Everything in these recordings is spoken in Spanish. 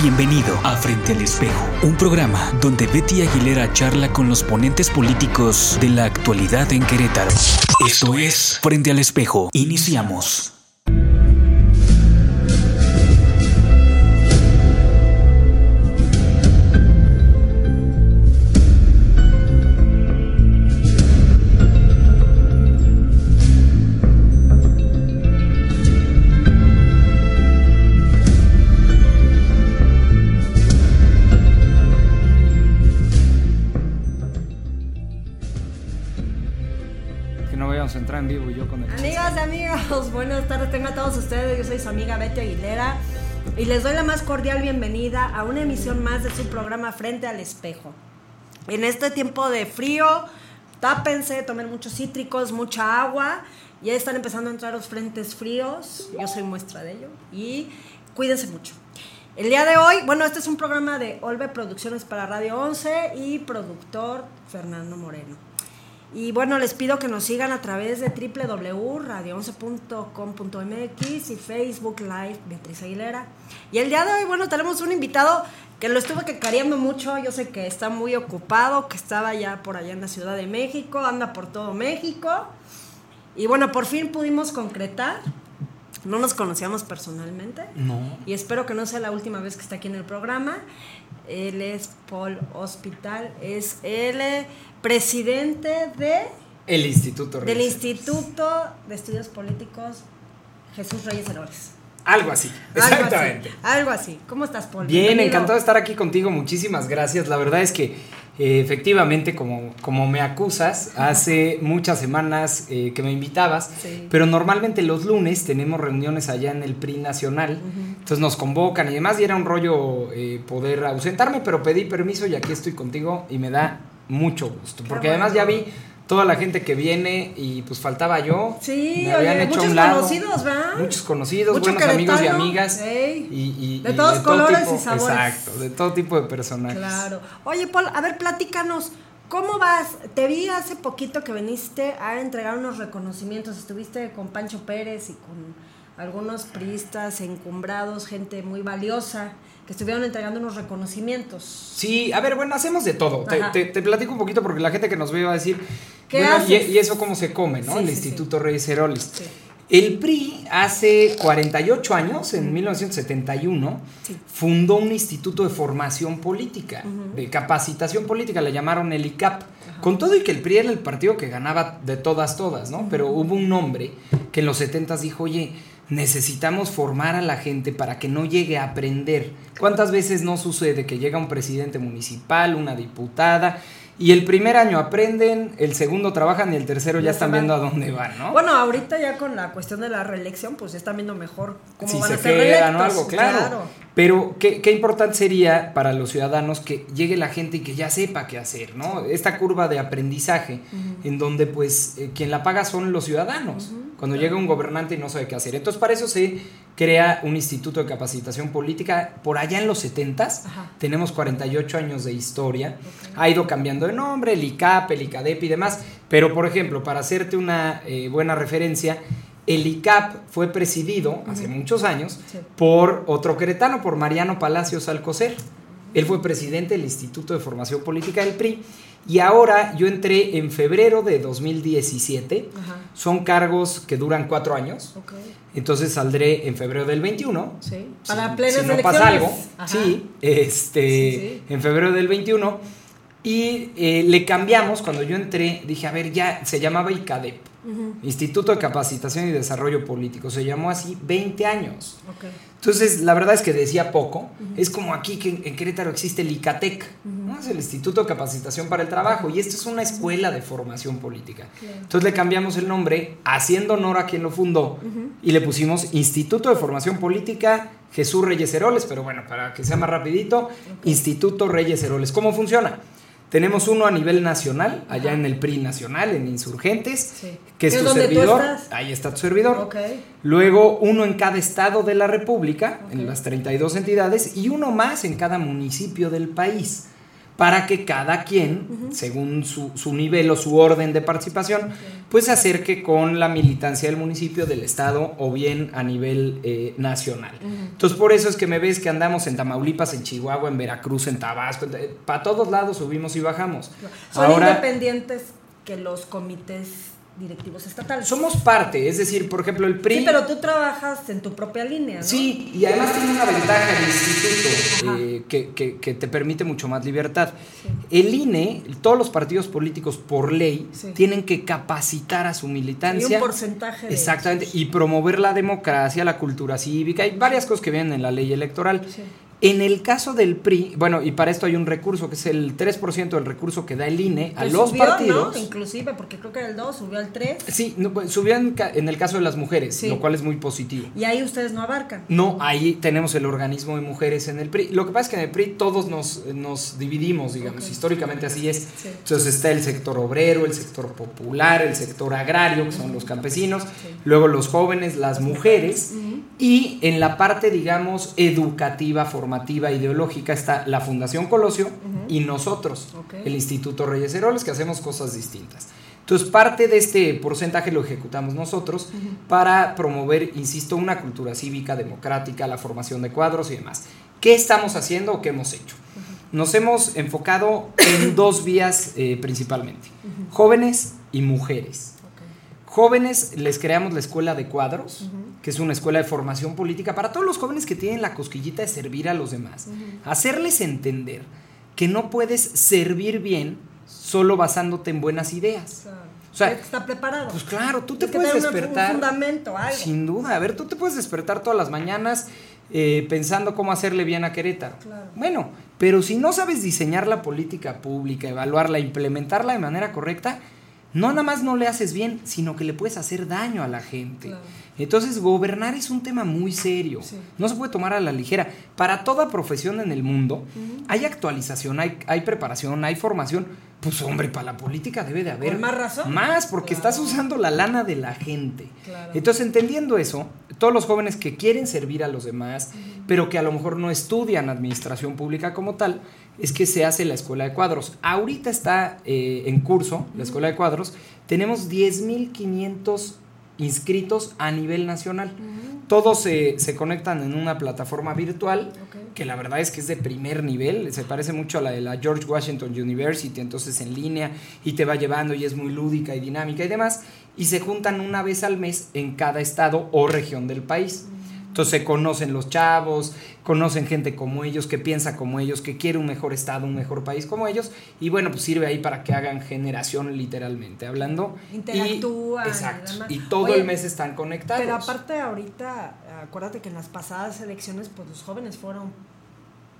Bienvenido a Frente al Espejo, un programa donde Betty Aguilera charla con los ponentes políticos de la actualidad en Querétaro. Esto es Frente al Espejo. Iniciamos. En vivo y yo con el. Amigas, amigos, buenas tardes, tengo a todos ustedes. Yo soy su amiga Betty Aguilera y les doy la más cordial bienvenida a una emisión más de su programa Frente al Espejo. En este tiempo de frío, tápense, tomen muchos cítricos, mucha agua. Ya están empezando a entrar los frentes fríos, yo soy muestra de ello. Y cuídense mucho. El día de hoy, bueno, este es un programa de Olve Producciones para Radio 11 y productor Fernando Moreno. Y bueno, les pido que nos sigan a través de www.radio11.com.mx y Facebook Live Beatriz Aguilera. Y el día de hoy, bueno, tenemos un invitado que lo estuve cacareando mucho. Yo sé que está muy ocupado, que estaba ya por allá en la Ciudad de México, anda por todo México. Y bueno, por fin pudimos concretar. No nos conocíamos personalmente. No. Y espero que no sea la última vez que está aquí en el programa. Él es Paul Hospital, es el presidente de, El Instituto del. Instituto de Estudios Políticos Jesús Reyes Heroles. Algo así. Algo Exactamente. así, algo así. ¿Cómo estás, Paul? Bien, Bienvenido. encantado de estar aquí contigo. Muchísimas gracias. La verdad es que eh, efectivamente, como, como me acusas, hace muchas semanas eh, que me invitabas, Sí. pero normalmente los lunes tenemos reuniones allá en el PRI Nacional. Entonces nos convocan y demás, y era un rollo eh, poder ausentarme, pero pedí permiso y aquí estoy contigo y me da mucho gusto. Porque además ya vi toda la gente que viene y pues faltaba yo. Sí, Me habían oye, hecho muchos un lado. conocidos, ¿verdad? Muchos conocidos, Mucho buenos amigos y amigas. ey. Y, y- De y todos colores tipo, y sabores. Exacto, de todo tipo de personajes. Claro. Oye, Paul, a ver, platícanos. ¿Cómo vas? Te vi hace poquito que viniste a entregar unos reconocimientos. Estuviste con Pancho Pérez y con algunos priistas encumbrados, gente muy valiosa, que estuvieron entregando unos reconocimientos. Sí, a ver, bueno, hacemos de todo. Te, Ajá. te- te platico un poquito porque la gente que nos ve va a decir, ¿Qué bueno, y, haces? y eso cómo se come, ¿no? Sí, El sí, Instituto Reyes Heroles. Sí. El PRI hace 48 años, en 1971, Sí. fundó un instituto de formación política, de capacitación política, le llamaron el ICAP. Con todo y que el PRI era el partido que ganaba de todas, todas, ¿no? Pero hubo un hombre que en los 70 dijo, oye, necesitamos formar a la gente para que no llegue a aprender. ¿Cuántas veces no sucede que llega un presidente municipal, una diputada, y el primer año aprenden, el segundo trabajan y el tercero ya Ya están viendo a dónde van, ¿no? Bueno, ahorita ya con la cuestión de la reelección, pues ya están viendo mejor cómo si van se a ser quedan o reelectos. algo, claro. Pero qué, qué importante sería para los ciudadanos que llegue la gente y que ya sepa qué hacer, ¿no? Esta curva de aprendizaje en donde pues eh, quien la paga son los ciudadanos. Cuando llega un gobernante y no sabe qué hacer. Entonces para eso se crea un instituto de capacitación política por allá en los 70s. Ajá. Tenemos 48 años de historia. Ha ido cambiando de nombre, el ICAP, el ICADEP y demás. Pero por ejemplo, para hacerte una eh, buena referencia, el ICAP fue presidido hace muchos años Sí. por otro queretano, por Mariano Palacios Alcocer. Él fue presidente del Instituto de Formación Política del PRI y ahora yo entré en febrero de 2017. Ajá. Son cargos que duran cuatro años. Entonces saldré en febrero del 21. Sí. Si- Para si, plenas no pasa algo. Ajá. Sí, este, Sí, sí. en febrero del 21. Y eh, le cambiamos, cuando yo entré, dije, a ver, ya se llamaba ICADEP, Instituto de Capacitación y Desarrollo Político, se llamó así 20 años. Ok. Entonces, la verdad es que decía poco. Es como aquí que en, en Querétaro existe el ICATEC, ¿no? es el Instituto de Capacitación para el Trabajo, y esto es una escuela de formación política. Entonces le cambiamos el nombre, haciendo honor a quien lo fundó, y le pusimos Instituto de Formación Política Jesús Reyes Heroles, pero bueno, para que sea más rapidito, Instituto Reyes Heroles. ¿Cómo funciona? Tenemos uno a nivel nacional, allá en el PRI nacional, en Insurgentes, Sí. que es ¿Es tu servidor. Ahí está tu servidor. Luego uno en cada estado de la República, en las 32 entidades, y uno más en cada municipio del país, para que cada quien, según su, su nivel o su orden de participación, pues se acerque con la militancia del municipio, del estado o bien a nivel eh, nacional. Entonces por eso es que me ves que andamos en Tamaulipas, en Chihuahua, en Veracruz, en Tabasco, para todos lados subimos y bajamos. Son Ahora, independientes que los comités directivos estatales. somos parte, es decir, por ejemplo, el PRI... Sí, pero tú trabajas en tu propia línea, ¿no? Sí, y además tiene una ventaja el instituto eh, que, que- que te permite mucho más libertad. El INE, todos los partidos políticos por ley, Sí. tienen que capacitar a su militancia. un porcentaje de Exactamente, y promover la democracia, la cultura cívica, hay varias cosas que vienen en la ley electoral. Sí. En el caso del PRI, bueno, y para esto hay un recurso que es el 3% del recurso que da el INE a Que los subió, partidos. ¿no? Inclusive, porque creo que era el 2, subió al 3. Sí, no, pues, subió en, el caso de las mujeres, Sí. lo cual es muy positivo. Y ahí ustedes no abarcan. No, ahí tenemos el organismo de mujeres en el PRI. Lo que pasa es que en el PRI todos nos, nos dividimos, digamos, históricamente así es. Sí. Entonces está el sector obrero, el sector popular, el sector agrario, que son los campesinos, luego los jóvenes, las mujeres, y en la parte, digamos, educativa, formativa, ideológica está la Fundación Colosio y nosotros, el Instituto Reyes Heroles, que hacemos cosas distintas. Entonces, parte de este porcentaje lo ejecutamos nosotros para promover, insisto, una cultura cívica, democrática, la formación de cuadros y demás. ¿Qué estamos haciendo o qué hemos hecho? Nos hemos enfocado en dos vías eh, principalmente, jóvenes y mujeres. Jóvenes, les creamos la escuela de cuadros, que es una escuela de formación política para todos los jóvenes que tienen la cosquillita de servir a los demás. Hacerles entender que no puedes servir bien solo basándote en buenas ideas. Claro. O sea, que estar preparado. Pues claro, tú te que puedes una- despertar. Un fundamento, algo. Sin duda, a ver, tú te puedes despertar todas las mañanas eh, pensando cómo hacerle bien a Querétaro. Claro. Bueno, pero si no sabes diseñar la política pública, evaluarla, implementarla de manera correcta, no nada más no le haces bien, sino que le puedes hacer daño a la gente. Claro. Entonces, gobernar es un tema muy serio. Sí. No se puede tomar a la ligera. Para toda profesión en el mundo, hay actualización, hay, hay preparación, hay formación. Pues hombre, para la política debe de haber Con más razón. Más, porque Claro. estás usando la lana de la gente. Claro. Entonces, entendiendo eso, todos los jóvenes que quieren servir a los demás, pero que a lo mejor no estudian administración pública como tal, es que se hace la escuela de cuadros. Ahorita está eh, en curso la escuela de cuadros. Tenemos 10.500 inscritos a nivel nacional. Todos se, se conectan en una plataforma virtual que la verdad es que es de primer nivel, se parece mucho a la de la George Washington University, entonces en línea y te va llevando y es muy lúdica y dinámica y demás, y se juntan una vez al mes en cada estado o región del país. Entonces se conocen los chavos, conocen gente como ellos, que piensa como ellos, que quiere un mejor estado, un mejor país como ellos, y bueno, pues sirve ahí para que hagan generación literalmente hablando. Interactúan Y, exacto, todo Oye, el mes están conectados. Pero aparte ahorita, acuérdate que en las pasadas elecciones, pues los jóvenes fueron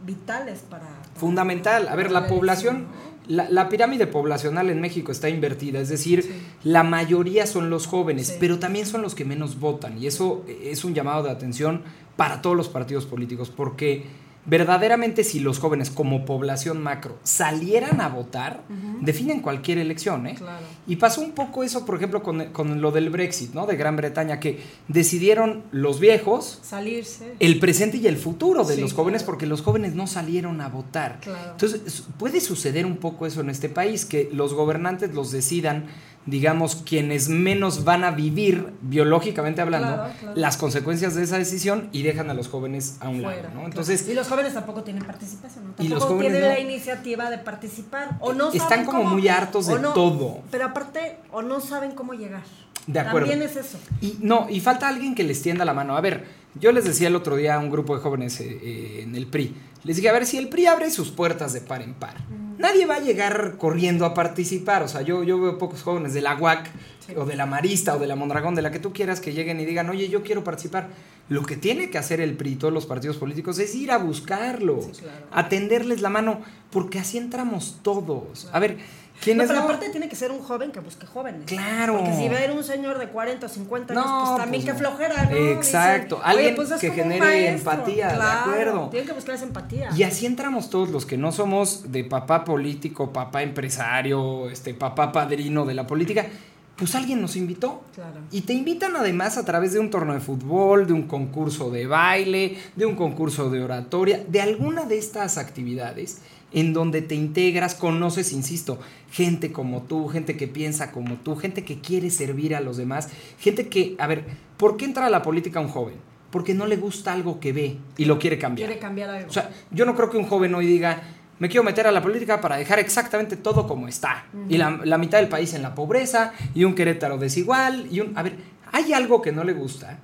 vitales para... para- Fundamental. A ver, la población, la, la pirámide poblacional en México está invertida, es decir, Sí. la mayoría son los jóvenes, Sí. pero también son los que menos votan. Y eso es un llamado de atención para todos los partidos políticos, porque verdaderamente si los jóvenes como población macro salieran a votar, definen cualquier elección. ¿eh? Claro. Y pasó un poco eso, por ejemplo, con, con lo del Brexit, ¿no? De Gran Bretaña, que decidieron los viejos Salirse. el presente y el futuro de Sí, los jóvenes claro. porque los jóvenes no salieron a votar. Claro. Entonces, puede suceder un poco eso en este país, que los gobernantes los decidan, digamos, quienes menos van a vivir, biológicamente hablando, Claro, claro. las consecuencias de esa decisión y dejan a los jóvenes a un fuera, lado, ¿no? claro. Entonces, y los jóvenes tampoco tienen participación, ¿no? Y los Tampoco jóvenes tienen no. la iniciativa de participar o no Están saben como cómo- muy hartos de todo. Pero aparte, o no saben cómo llegar. De acuerdo. También es eso. Y no, y falta alguien que les tienda la mano. A ver, yo les decía el otro día a un grupo de jóvenes eh, eh, en el PRI. Les dije, a ver, si el PRI abre sus puertas de par en par, nadie va a llegar corriendo a participar. O sea, yo, yo veo pocos jóvenes de la UAC o de la Marista o de la Mondragón, de la que tú quieras, que lleguen y digan, oye, yo quiero participar. Lo que tiene que hacer el PRI, todos los partidos políticos, es ir a buscarlos, Sí, claro. atenderles la mano, porque así entramos todos. A ver, No, ¿quiénes pero no? aparte tiene que ser un joven que busque jóvenes. Claro. Porque si ver un señor de 40 o 50 años, No, pues también pues qué no. flojera, ¿no? Exacto. Dicen, Alguien "Oye, pues es que genere maestro". empatía, de acuerdo. Tienen que buscar esa empatía. Y así entramos todos los que no somos de papá político, papá empresario, este papá padrino de la política. Pues alguien nos invitó. Claro. Y te invitan además a través de un torneo de fútbol, de un concurso de baile, de un concurso de oratoria, de alguna de estas actividades en donde te integras, conoces, insisto, gente como tú, gente que piensa como tú, gente que quiere servir a los demás, gente que, a ver, ¿por qué entra a la política un joven? Porque no le gusta algo que ve y lo quiere cambiar. Quiere cambiar algo. O sea, yo no creo que un joven hoy diga, me quiero meter a la política para dejar exactamente todo como está. Y la, la mitad del país en la pobreza, y un Querétaro desigual, y un... A ver, hay algo que no le gusta.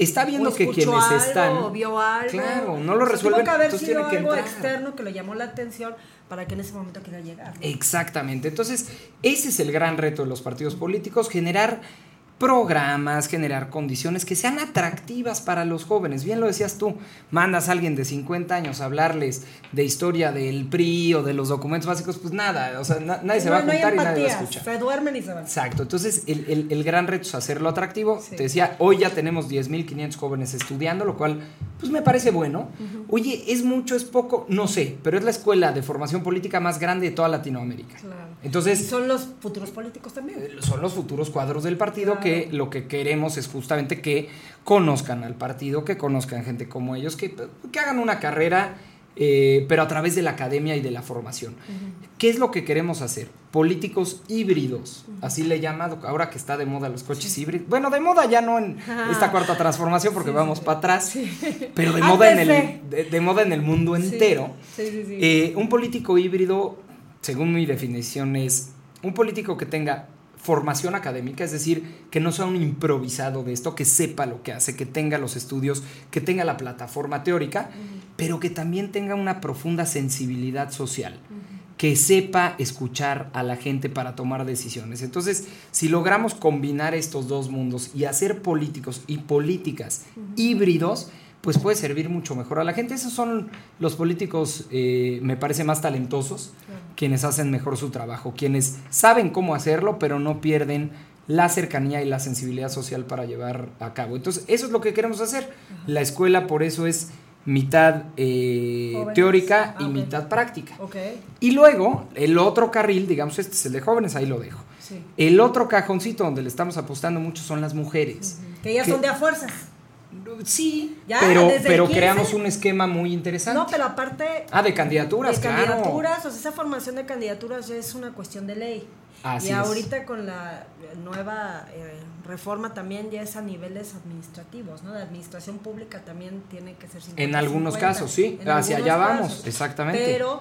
Está viendo O que quienes algo, están... o vio algo. Claro, no lo resuelven, Tuvo que haber sido que algo entrar. externo que le llamó la atención para que en ese momento quiera llegar. Exactamente. Entonces, ese es el gran reto de los partidos políticos, generar programas, generar condiciones que sean atractivas para los jóvenes. Bien lo decías tú, mandas a alguien de 50 años a hablarles de historia del PRI o de los documentos básicos, pues nada, o sea, na- nadie se No- va a no juntar y nadie va a escuchar. Se duermen y se van. Exacto, entonces el, el- el gran reto es hacerlo atractivo. Sí. Te decía, hoy ya tenemos 10.500 jóvenes estudiando, lo cual pues me parece bueno. Oye, ¿es mucho, es poco? No sé, pero es la escuela de formación política más grande de toda Latinoamérica. Claro. Entonces, Y son los futuros políticos también. son los futuros cuadros del partido Claro. que lo que queremos es justamente que conozcan al partido, que conozcan gente como ellos, que, que hagan una carrera, eh, pero a través de la academia y de la formación. ¿Qué es lo que queremos hacer? Políticos híbridos, así le he llamado, ahora que está de moda los coches híbridos. Bueno, de moda ya no en esta cuarta transformación porque vamos para atrás, pero de moda, en el, de, de moda en el mundo entero. Eh, un político híbrido, según mi definición, es un político que tenga formación académica, es decir, que no sea un improvisado de esto, que sepa lo que hace, que tenga los estudios, que tenga la plataforma teórica, pero que también tenga una profunda sensibilidad social, que sepa escuchar a la gente para tomar decisiones. Entonces, si logramos combinar estos dos mundos y hacer políticos y políticas híbridos, pues puede servir mucho mejor a la gente. Esos son los políticos, eh, me parece, más talentosos, quienes hacen mejor su trabajo, quienes saben cómo hacerlo, pero no pierden la cercanía y la sensibilidad social para llevar a cabo. Entonces, eso es lo que queremos hacer. La escuela, por eso, es mitad eh, teórica y Ah, mitad práctica. Y luego, el otro carril, digamos, este es el de jóvenes, ahí lo dejo. Sí. El otro cajoncito donde le estamos apostando mucho son las mujeres. Que ya son de a fuerzas. Sí, Ya, pero, desde el pero 15. creamos un esquema muy interesante. No, pero aparte Ah, de candidaturas, de claro. candidaturas, o sea, esa formación de candidaturas es una cuestión de ley. Así y es. ahorita con la eh, nueva eh, reforma también ya es a niveles administrativos, ¿no? De administración pública también tiene que ser 50, En algunos 50. casos, sí, hacia allá vamos, casos. exactamente. Pero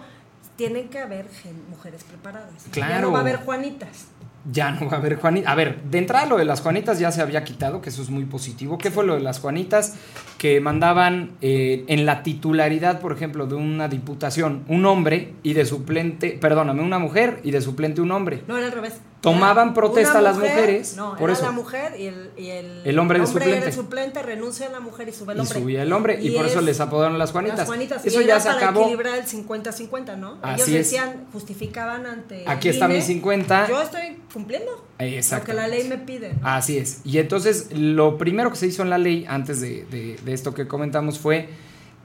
tienen que haber mujeres preparadas. Ya Claro. no va a haber Juanitas. Ya no va a haber Juanitas. A ver, de entrada lo de las Juanitas ya se había quitado, que eso es muy positivo. ¿Qué fue lo de las Juanitas? Que mandaban eh, en la titularidad, por ejemplo, de una diputación, un hombre y de suplente, perdóname, una mujer y de suplente un hombre. No, era al revés. Tomaban Era protesta una las mujer- mujeres, No, por era eso. la mujer y el, y el, El hombre de era suplente. el suplente, renuncia a la mujer y sube el Y hombre. subía el hombre, y, por eso es- les apodaron las Juanitas. Las Juanitas. Eso y ya era se para acabó. equilibrar el 50-50, ¿no? Así Ellos es. decían, justificaban ante. Aquí está mi INE, 50. Yo estoy cumpliendo lo que la ley me pide. Así es. Y entonces lo primero que se hizo en la ley, antes de, de- de esto que comentamos, fue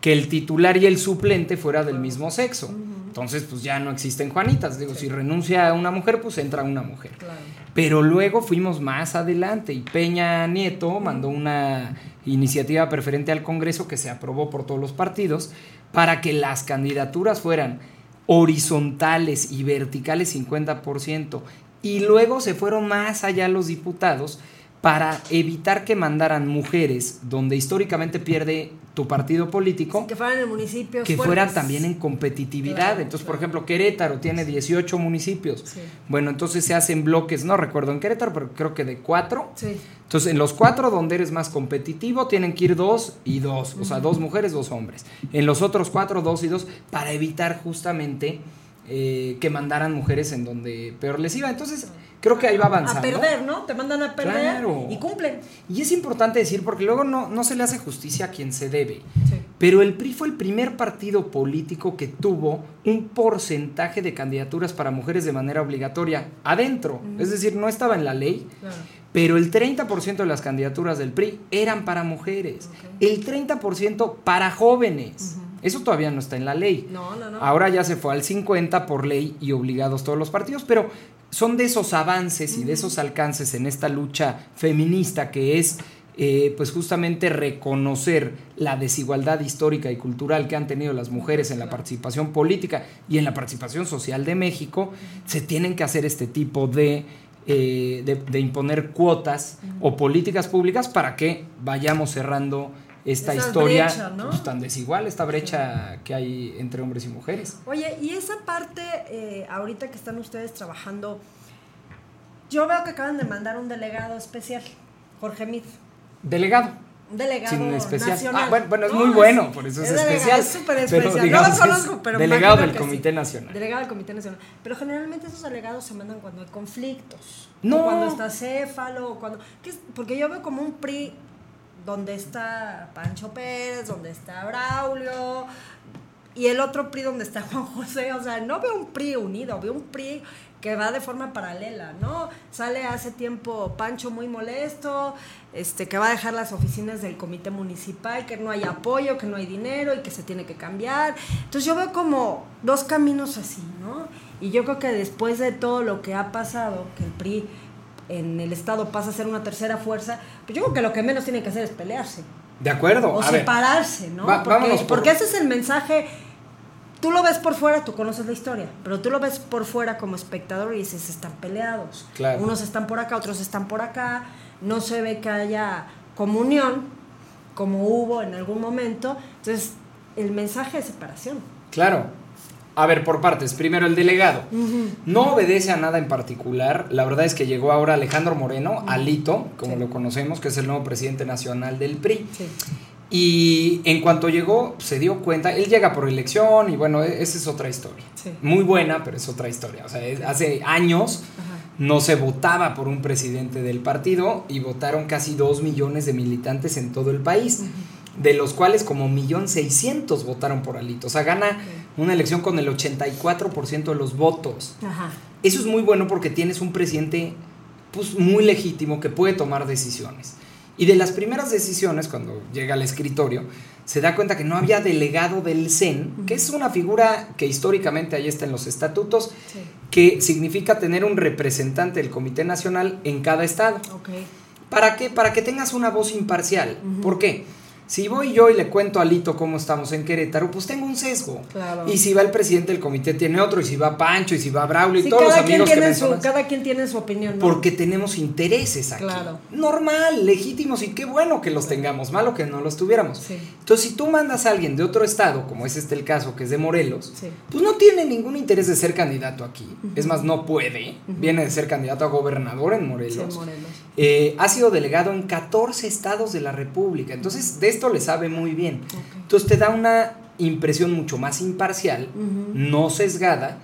que el titular y el suplente fuera del mismo sexo. Entonces, pues ya no existen Juanitas. Digo, si renuncia una mujer, pues entra una mujer. Claro. Pero luego fuimos más adelante y Peña Nieto mandó una iniciativa preferente al Congreso que se aprobó por todos los partidos para que las candidaturas fueran horizontales y verticales 50%. Y luego se fueron más allá los diputados para evitar que mandaran mujeres donde históricamente pierde tu partido político Que fueran en municipios. que fueran también en competitividad. Claro, entonces, por ejemplo, Querétaro tiene 18 municipios. Sí. Bueno, entonces se hacen bloques, no recuerdo en Querétaro, pero creo que de cuatro. Sí. Entonces, en los cuatro donde eres más competitivo, tienen que ir dos y dos. O sea, dos mujeres, dos hombres. En los otros cuatro, dos y dos, para evitar justamente eh, que mandaran mujeres en donde peor les iba. Entonces, creo que ahí va a avanzando. perder, ¿no? Te mandan a perder Claro. y cumplen. Y es importante decir, porque luego no, no se le hace justicia a quien se debe. Sí. Pero el PRI fue el primer partido político que tuvo un porcentaje de candidaturas para mujeres de manera obligatoria adentro. Es decir, no estaba en la ley, Claro. pero el 30% de las candidaturas del PRI eran para mujeres. El 30% para jóvenes. Eso todavía no está en la ley. No, no, no. Ahora ya se fue al 50 por ley y obligados todos los partidos, pero son de esos avances y de esos alcances en esta lucha feminista que es eh, pues justamente reconocer la desigualdad histórica y cultural que han tenido las mujeres en la participación política y en la participación social de México, se tienen que hacer este tipo de, eh, de, de imponer cuotas o políticas públicas para que vayamos cerrando esta historia brecha, ¿no? pues, tan desigual, esta brecha que hay entre hombres y mujeres. Oye, y esa parte, eh, ahorita que están ustedes trabajando, yo veo que acaban de mandar un delegado especial, Jorge Mid. Delegado. Un delegado Sin especial. nacional. Ah, bueno, bueno, es No, muy bueno, por eso es, especial. Es súper Pero especial. No digamos lo conozco, pero Delegado del Comité sí. Nacional. Delegado del Comité Nacional. Pero generalmente esos delegados se mandan cuando hay conflictos. No. O cuando está Céfalo, o cuando. ¿qué es? Porque yo veo como un PRI donde está Pancho Pérez, donde está Braulio. Y el otro PRI donde está Juan José, o sea, no veo un PRI unido, veo un PRI que va de forma paralela, ¿no? Sale hace tiempo Pancho muy molesto, este, que va a dejar las oficinas del comité municipal, que no hay apoyo, que no hay dinero y que se tiene que cambiar. Entonces yo veo como dos caminos así, ¿no? Y yo creo que después de todo lo que ha pasado, que el PRI en el Estado pasa a ser una tercera fuerza, pues yo creo que lo que menos tiene que hacer es pelearse De acuerdo. o a ver, separarse, ¿no? Va- porque, por- porque ese es el mensaje. Tú lo ves por fuera, tú conoces la historia, pero tú lo ves por fuera como espectador y dices, están peleados. Claro. Unos están por acá, otros están por acá, no se ve que haya comunión, como hubo en algún momento. Entonces, el mensaje es separación. Claro. A ver, por partes. Primero, el delegado. No obedece a nada en particular. La verdad es que llegó ahora Alejandro Moreno, Alito, como Sí. lo conocemos, que es el nuevo presidente nacional del PRI. Sí. Y en cuanto llegó, se dio cuenta, él llega por elección y bueno, e- esa es otra historia. Sí. Muy buena, pero es otra historia. O sea, es- hace años Ajá. no se votaba por un presidente del partido y votaron casi dos millones de militantes en todo el país, de los cuales como millón seiscientos votaron por Alito. O sea, gana una elección con el 84% de los votos. Ajá. Eso es muy bueno porque tienes un presidente pues, muy legítimo que puede tomar decisiones. Y de las primeras decisiones, cuando llega al escritorio, se da cuenta que no había delegado del CEN, que es una figura que históricamente ahí está en los estatutos, Sí. que significa tener un representante del Comité Nacional en cada estado. ¿Para qué? Para que tengas una voz imparcial. ¿Por qué? Si voy yo y le cuento a Lito cómo estamos en Querétaro, pues tengo un sesgo. Claro. Y si va el presidente del comité tiene otro, y si va Pancho, y si va Braulio, y todos los amigos que tiene su, mencionas. cada quien tiene su opinión. ¿no? Porque tenemos intereses aquí. Claro. Normal, legítimos, y qué bueno que los tengamos, malo que no los tuviéramos. Sí. Entonces, si tú mandas a alguien de otro estado, como es este el caso, que es de Morelos, Sí. pues no tiene ningún interés de ser candidato aquí. Es más, no puede. Viene de ser candidato a gobernador en Morelos. Sí, Morelos. Eh, ha sido delegado en 14 estados de la República. Entonces, de esto le sabe muy bien. Entonces, te da una impresión mucho más imparcial, Ujú. no sesgada.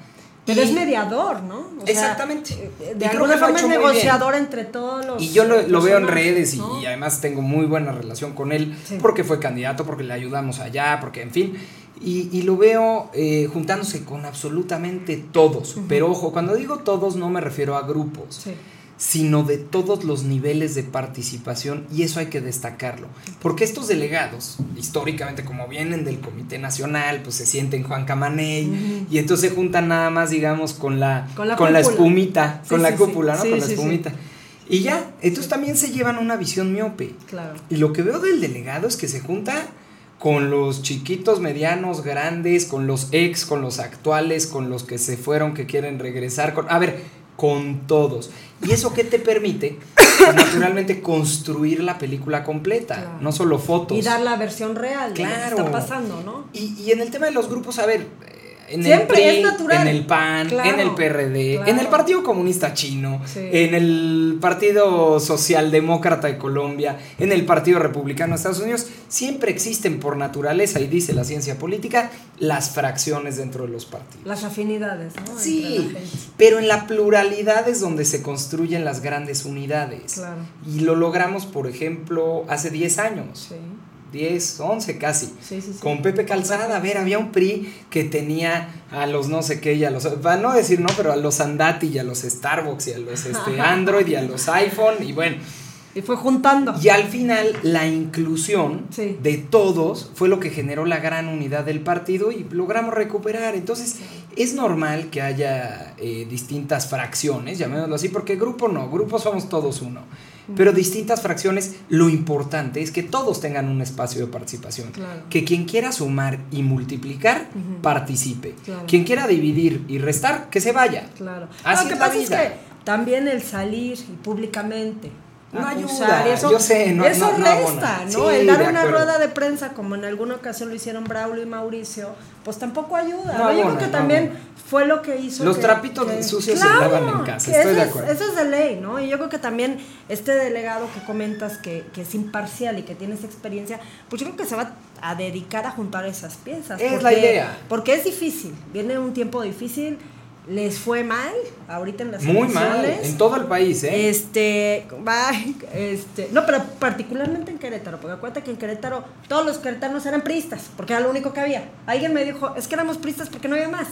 Pero y- es mediador, ¿no? O sea, Exactamente. eh, Y De creo alguna forma es negociador entre todos los. Y yo lo, lo veo en redes y, ¿no? y además tengo muy buena relación con él Sí. porque fue candidato, porque le ayudamos allá, porque en fin. Y, y lo veo eh, juntándose con absolutamente todos. Pero ojo, cuando digo todos no me refiero a grupos, Sí. Sino de todos los niveles de participación y eso hay que destacarlo. Porque estos delegados, históricamente como vienen del Comité Nacional, pues se sienten Juan Camaney y entonces se juntan nada más, digamos, con la, Con la con la espumita, Sí, con la cúpula, sí. ¿no? Con la espumita. Y ya, entonces también se llevan una visión miope. Claro. Y lo que veo del delegado es que se junta con los chiquitos, medianos, grandes, con los ex, con los actuales, con los que se fueron, que quieren regresar, con, a ver, con todos. ¿Y eso qué te permite? Pues, naturalmente construir la película completa, Claro. no solo fotos. Y dar la versión real de lo que está pasando, ¿no? Y, y en el tema de los grupos, a ver, En Siempre, el PRI, es natural. En el PAN, Claro, en el PRD, claro. en el Partido Comunista Chino, Sí. en el Partido Socialdemócrata de Colombia, en el Partido Republicano de Estados Unidos. Siempre existen por naturaleza, y dice la ciencia política, las fracciones dentro de los partidos. Las afinidades, ¿no? Sí, pero en la pluralidad es donde se construyen las grandes unidades. Claro. Y lo logramos, por ejemplo, hace 10 años. Sí. 10, 11 casi. Sí, sí, sí. Con Pepe Calzada, a ver, había un PRI que tenía a los no sé qué y a los, para no decir no, pero a los Andati y a los Starbucks y a los este, Android y a los iPhone y bueno. Y fue juntando. Y al final la inclusión de todos fue lo que generó la gran unidad del partido y logramos recuperar. Entonces es normal que haya eh, distintas fracciones, llamémoslo así, porque grupo no, grupo somos todos uno. Pero distintas fracciones, lo importante es que todos tengan un espacio de participación. Claro. Que quien quiera sumar y multiplicar, participe. Claro. Quien quiera dividir y restar, que se vaya. Claro. Así Lo que es la pasa es que también el salir y públicamente. No ayuda, yo sé, no- eso no- no resta. ¿no? Sí, el dar una rueda de prensa, como en alguna ocasión lo hicieron Braulio y Mauricio, pues tampoco ayuda. Yo creo que también fue lo que hizo. Los que- trapitos que- sucios se lavan en casa, estoy eso de es- acuerdo. eso es de ley, ¿no? Y yo creo que también este delegado que comentas que, que es imparcial y que tiene esa experiencia, pues yo creo que se va a dedicar a juntar esas piezas. Es la idea. Porque es difícil, viene un tiempo difícil, les fue mal ahorita en las Muy mal, en todo el país, ¿eh? Este, va, este, no, pero particularmente en Querétaro, porque acuérdate que en Querétaro todos los queretanos eran priistas, porque era lo único que había. Alguien me dijo, es que éramos priistas porque no había más.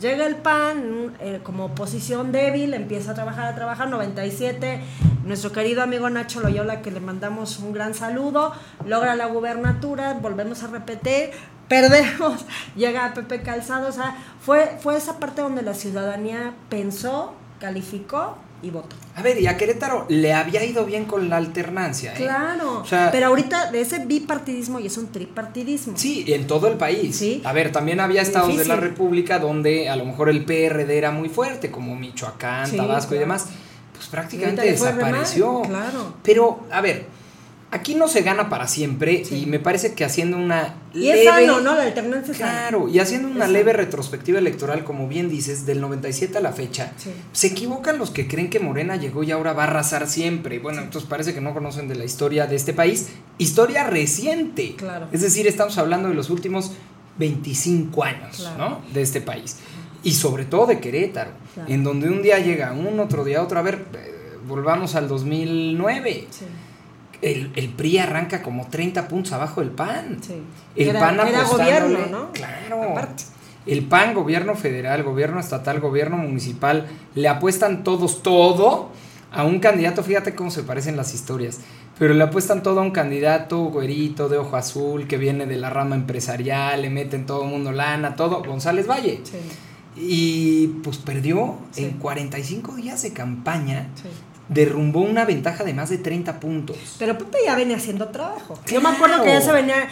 Llega el PAN eh, como oposición débil, empieza a trabajar, a trabajar, 97, nuestro querido amigo Nacho Loyola, que le mandamos un gran saludo, logra la gubernatura, volvemos a repetir, perdemos, llega Pepe Calzado, o sea, fue, fue esa parte donde la ciudadanía pensó, calificó y votó. A ver, y a Querétaro le había ido bien con la alternancia, ¿eh? Claro, O sea, pero ahorita de ese bipartidismo y es un tripartidismo. Sí, en todo el país. Sí. A ver, también había estados de la. República donde a lo mejor el PRD era muy fuerte, como Michoacán, Sí, Tabasco y demás. Pues prácticamente desapareció. claro. Pero, a ver, aquí no se gana para siempre Sí. y me parece que haciendo una Y es sano, ¿no? La alternancia es sana. Claro, y haciendo una Es leve sano. retrospectiva electoral, como bien dices, del 97 a la fecha, Sí. se equivocan los que creen que Morena llegó y ahora va a arrasar siempre. Bueno, entonces parece que no conocen de la historia de este país. Historia reciente. Claro. Es decir, estamos hablando de los últimos 25 años, Claro. ¿no? De este país. Y sobre todo de Querétaro, Claro. en donde un día llega uno, otro día otro. A ver, eh, volvamos al 2009. Sí, El, el PRI arranca como 30 puntos abajo del PAN. sí. El Era- PAN era gobierno, ¿no? Claro. Aparte. El PAN, gobierno federal, gobierno estatal, gobierno municipal, le apuestan todos todo a un candidato. Fíjate cómo se parecen las historias. Pero le apuestan todo a un candidato güerito de ojo azul que viene de la rama empresarial, le meten todo el mundo lana, todo. González Valle. Sí, Y pues perdió Sí. en 45 días de campaña. Derrumbó una ventaja de más de 30 puntos. Pero Pepe ya venía haciendo trabajo. Yo me acuerdo que ya se venía.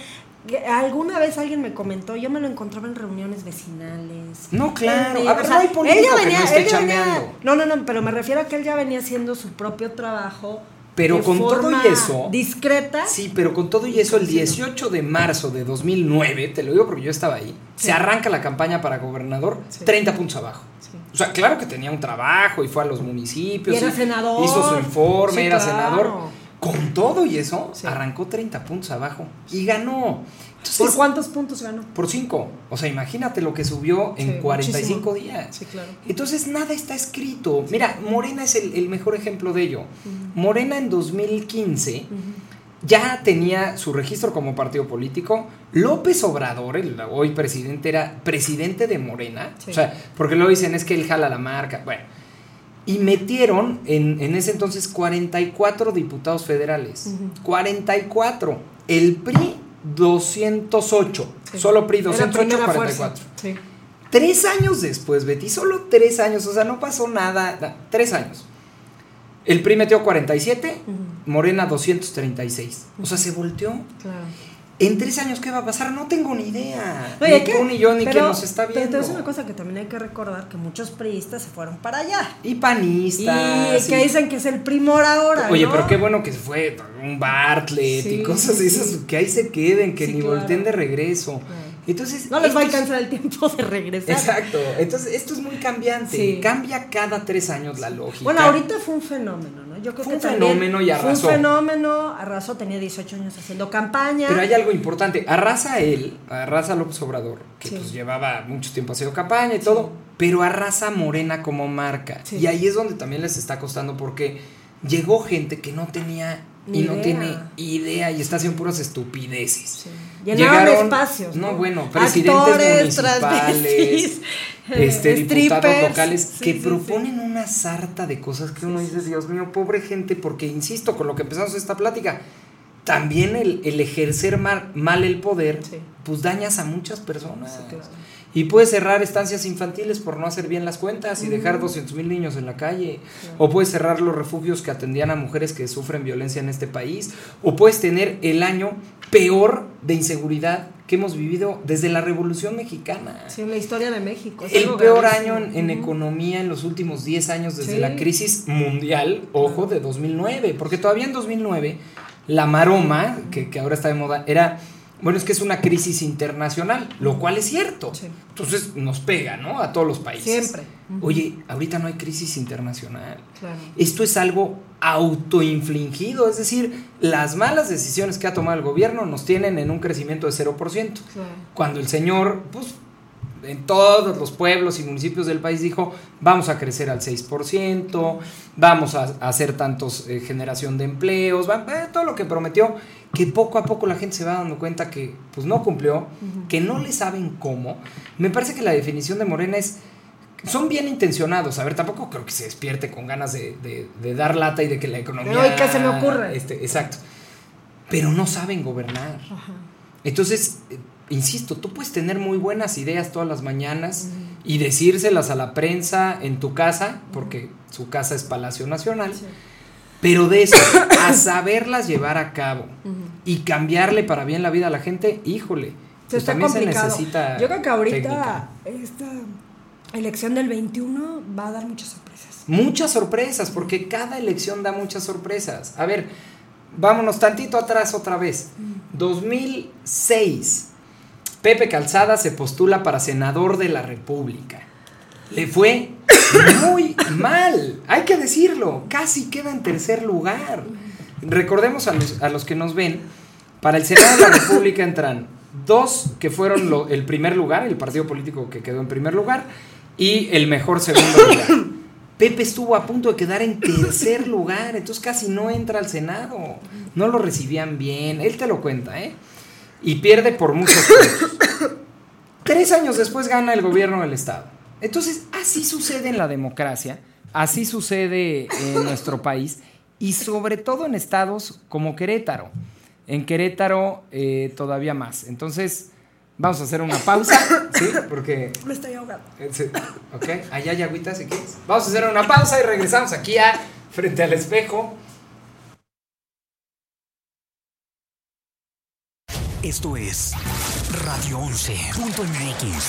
Alguna vez alguien me comentó, yo me lo encontraba en reuniones vecinales. No, claro. Él, A ver, no hay político él ya que venía- no esté venía- chambeando. No, no, no, pero me refiero a que él ya venía haciendo su propio trabajo. Pero de con todo y eso- Discreta. Sí, pero con todo y eso, el Sí, 18 de marzo de 2009, te lo digo porque yo estaba ahí, Sí. se arranca la campaña para gobernador Sí. 30 puntos abajo. Sí. O sea, claro que tenía un trabajo y fue a los municipios. Y era y senador. Hizo su informe, Sí, era claro. senador. Con todo y eso, Sí. arrancó 30 puntos abajo y ganó. Entonces, ¿Por cuántos puntos ganó? Por 5. O sea, imagínate lo que subió en Sí, 45 muchísimo. días. Sí, claro. Entonces nada está escrito. Mira, Morena es el, el mejor ejemplo de ello. Morena en 2015 ya tenía su registro como partido político. López Obrador, el hoy presidente, era presidente de Morena. Sí. O sea, porque lo dicen es que él jala la marca. Bueno. Y metieron en, en ese entonces 44 diputados federales. Ujú. 44. El PRI 208. Sí. Solo PRI Era 208, primera 44. fuerza. Sí. Tres años después, Betty, solo tres años, o sea, no pasó nada, na- tres años. El PRI metió 47, Ujú. Morena 236. O sea, se volteó. Claro. En tres años, ¿qué va a pasar? No tengo ni idea. Oye, ni tú, ni yo, ni Pero- quien nos está Pero viendo. a decir una cosa que también hay que recordar, que muchos priistas se fueron para allá. Y panistas. y que dicen que es el primor ahora, Oye, ¿no? pero qué bueno que se fue un Bartlett Sí, y cosas de sí, esas, sí. que ahí se queden, que ni claro. volteen de regreso. Claro. Entonces, No les va a alcanzar el tiempo de regresar. Exacto. Entonces, esto es muy cambiante. Sí. Cambia cada tres años la lógica. Bueno, ahorita fue un fenómeno, ¿no? Yo creo Fue que un fenómeno y arrasó. Fue un fenómeno, arrasó, tenía 18 años haciendo campaña. Pero hay algo importante. Arrasa él, arrasa López Obrador, que Sí. pues llevaba mucho tiempo haciendo campaña y todo, pero arrasa Morena como marca. Y ahí es donde también les está costando porque llegó gente que no tenía Ni y no tiene idea y está haciendo puras estupideces. Sí. Llenaron Llegaron- espacios. No, No, bueno, presidentes Actores, municipales, este, diputados locales Sí, que sí, proponen una sarta de cosas que uno dice, Dios mío, pobre gente, porque insisto, con lo que empezamos esta plática, también el, el ejercer mal, mal el poder, pues dañas a muchas personas. Claro. Y puedes cerrar estancias infantiles por no hacer bien las cuentas y dejar 200 mil niños en la calle. O puedes cerrar los refugios que atendían a mujeres que sufren violencia en este país. O puedes tener el año peor de inseguridad que hemos vivido desde la Revolución Mexicana. Sí, en la historia de México. es El peor gravísimo. año en, economía en los últimos 10 años desde Sí. la crisis mundial, ojo, de 2009, porque todavía en 2009 la maroma, que, que ahora está de moda, era, bueno, es que es una crisis internacional, lo cual es cierto. Sí. Entonces nos pega, ¿no? A todos los países. Siempre. Oye, ahorita no hay crisis internacional. Claro. Esto es algo autoinfligido, es decir, las malas decisiones que ha tomado el gobierno nos tienen en un crecimiento de 0% Claro. cuando el señor, pues, en todos los pueblos y municipios del país dijo, vamos a crecer al 6%, vamos a, a hacer tantos eh, generación de empleos, va- eh, todo lo que prometió, que poco a poco la gente se va dando cuenta que pues no cumplió, que no le saben cómo. Me parece que la definición de Morena es, son bien intencionados, a ver, tampoco creo que se despierte con ganas de, de- de dar lata y de que la economía... Pero, ¿y qué se me ocurre? Este, exacto. Pero no saben gobernar. Ajá. Entonces, eh, insisto, tú puedes tener muy buenas ideas todas las mañanas y decírselas a la prensa en tu casa, porque su casa es Palacio Nacional, Sí. pero de eso, a saberlas llevar a cabo y cambiarle para bien la vida a la gente, híjole, pues también complicado. se necesita. Yo creo que ahorita técnica. esta elección del 21 va a dar muchas sorpresas. Muchas sorpresas, porque cada elección da muchas sorpresas. A ver, vámonos tantito atrás otra vez. 2006. Pepe Calzada se postula para senador de la República. Le fue muy mal, hay que decirlo, casi queda en tercer lugar. Recordemos a los, a los que nos ven, para el Senado de la República entran dos que fueron el primer lugar, el partido político que quedó en primer lugar, y el mejor segundo lugar. Pepe estuvo a punto de quedar en tercer lugar, entonces casi no entra al Senado. No lo recibían bien, él te lo cuenta, ¿eh? Y pierde por muchos puntos. Tres años después gana el gobierno del Estado. Entonces, así sucede en la democracia, así sucede en nuestro país y sobre todo en estados como Querétaro. En Querétaro eh, todavía más. Entonces, vamos a hacer una pausa, ¿sí? Porque Me estoy ahogando. eh, Ok, allá hay agüita si quieres. Vamos a hacer una pausa y regresamos aquí a Frente al Espejo. Esto es Radio 11.mx.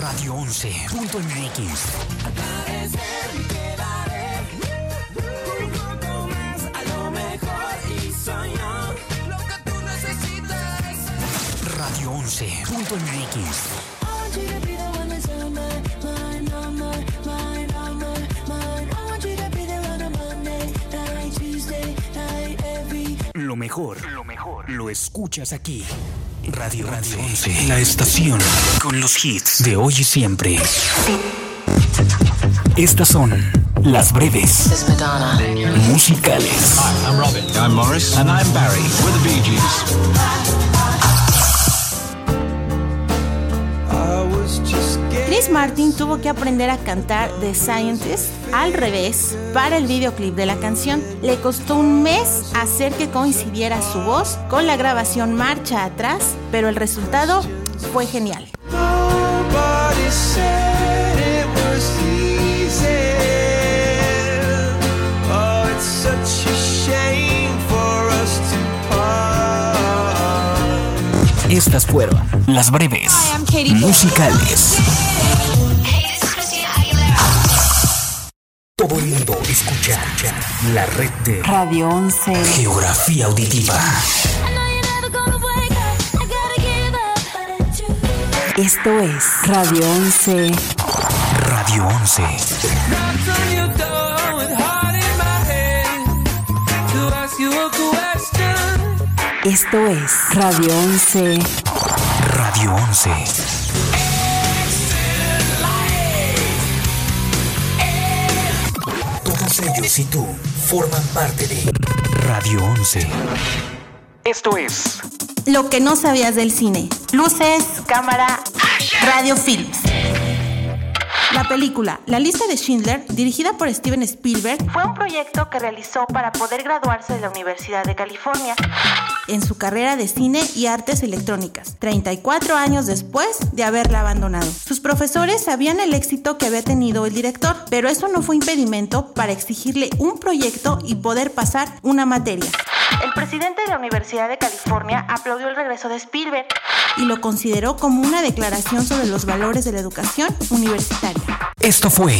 Radio 11.mx. Radio 11.mx. Lo mejor, lo mejor, lo escuchas aquí. Radio, Radio 11, la estación con los hits de hoy y siempre. Estas son las breves musicales. I'm Robin. I'm Morris. And I'm Barry. We're the Bee Gees. Chris Martin tuvo que aprender a cantar The Scientist al revés para el videoclip de la canción. Le costó un mes hacer que coincidiera su voz con la grabación marcha atrás, pero el resultado fue genial. Estas fueron las breves musicales. Mundo escucha la red de Radio 11. Geografía Auditiva. Esto es Radio 11. Radio 11. Esto es Radio 11. Radio 11. Ellos y tú forman parte de Radio 11. Esto es Lo que no sabías del cine. Luces, cámara, radio films. La película La lista de Schindler, dirigida por Steven Spielberg, fue un proyecto que realizó para poder graduarse de la Universidad de California en su carrera de cine y artes electrónicas, 34 años después de haberla abandonado. Sus profesores sabían el éxito que había tenido el director, pero eso no fue impedimento para exigirle un proyecto y poder pasar una materia. El presidente de la Universidad de California aplaudió el regreso de Spielberg y lo consideró como una declaración sobre los valores de la educación universitaria. Esto fue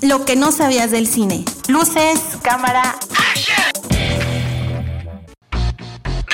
Lo que no sabías del cine. Luces, cámara,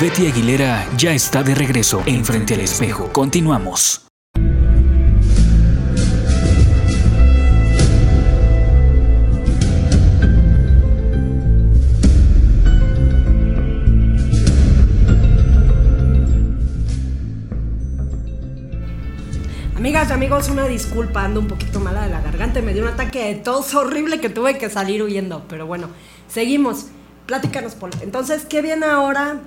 Betty Aguilera ya está de regreso en Frente al Espejo. Continuamos. Amigas y amigos, una disculpa, ando un poquito mala de la garganta, me dio un ataque de tos horrible que tuve que salir huyendo, pero bueno, seguimos. Platícanos, Paul. Entonces, ¿qué viene ahora?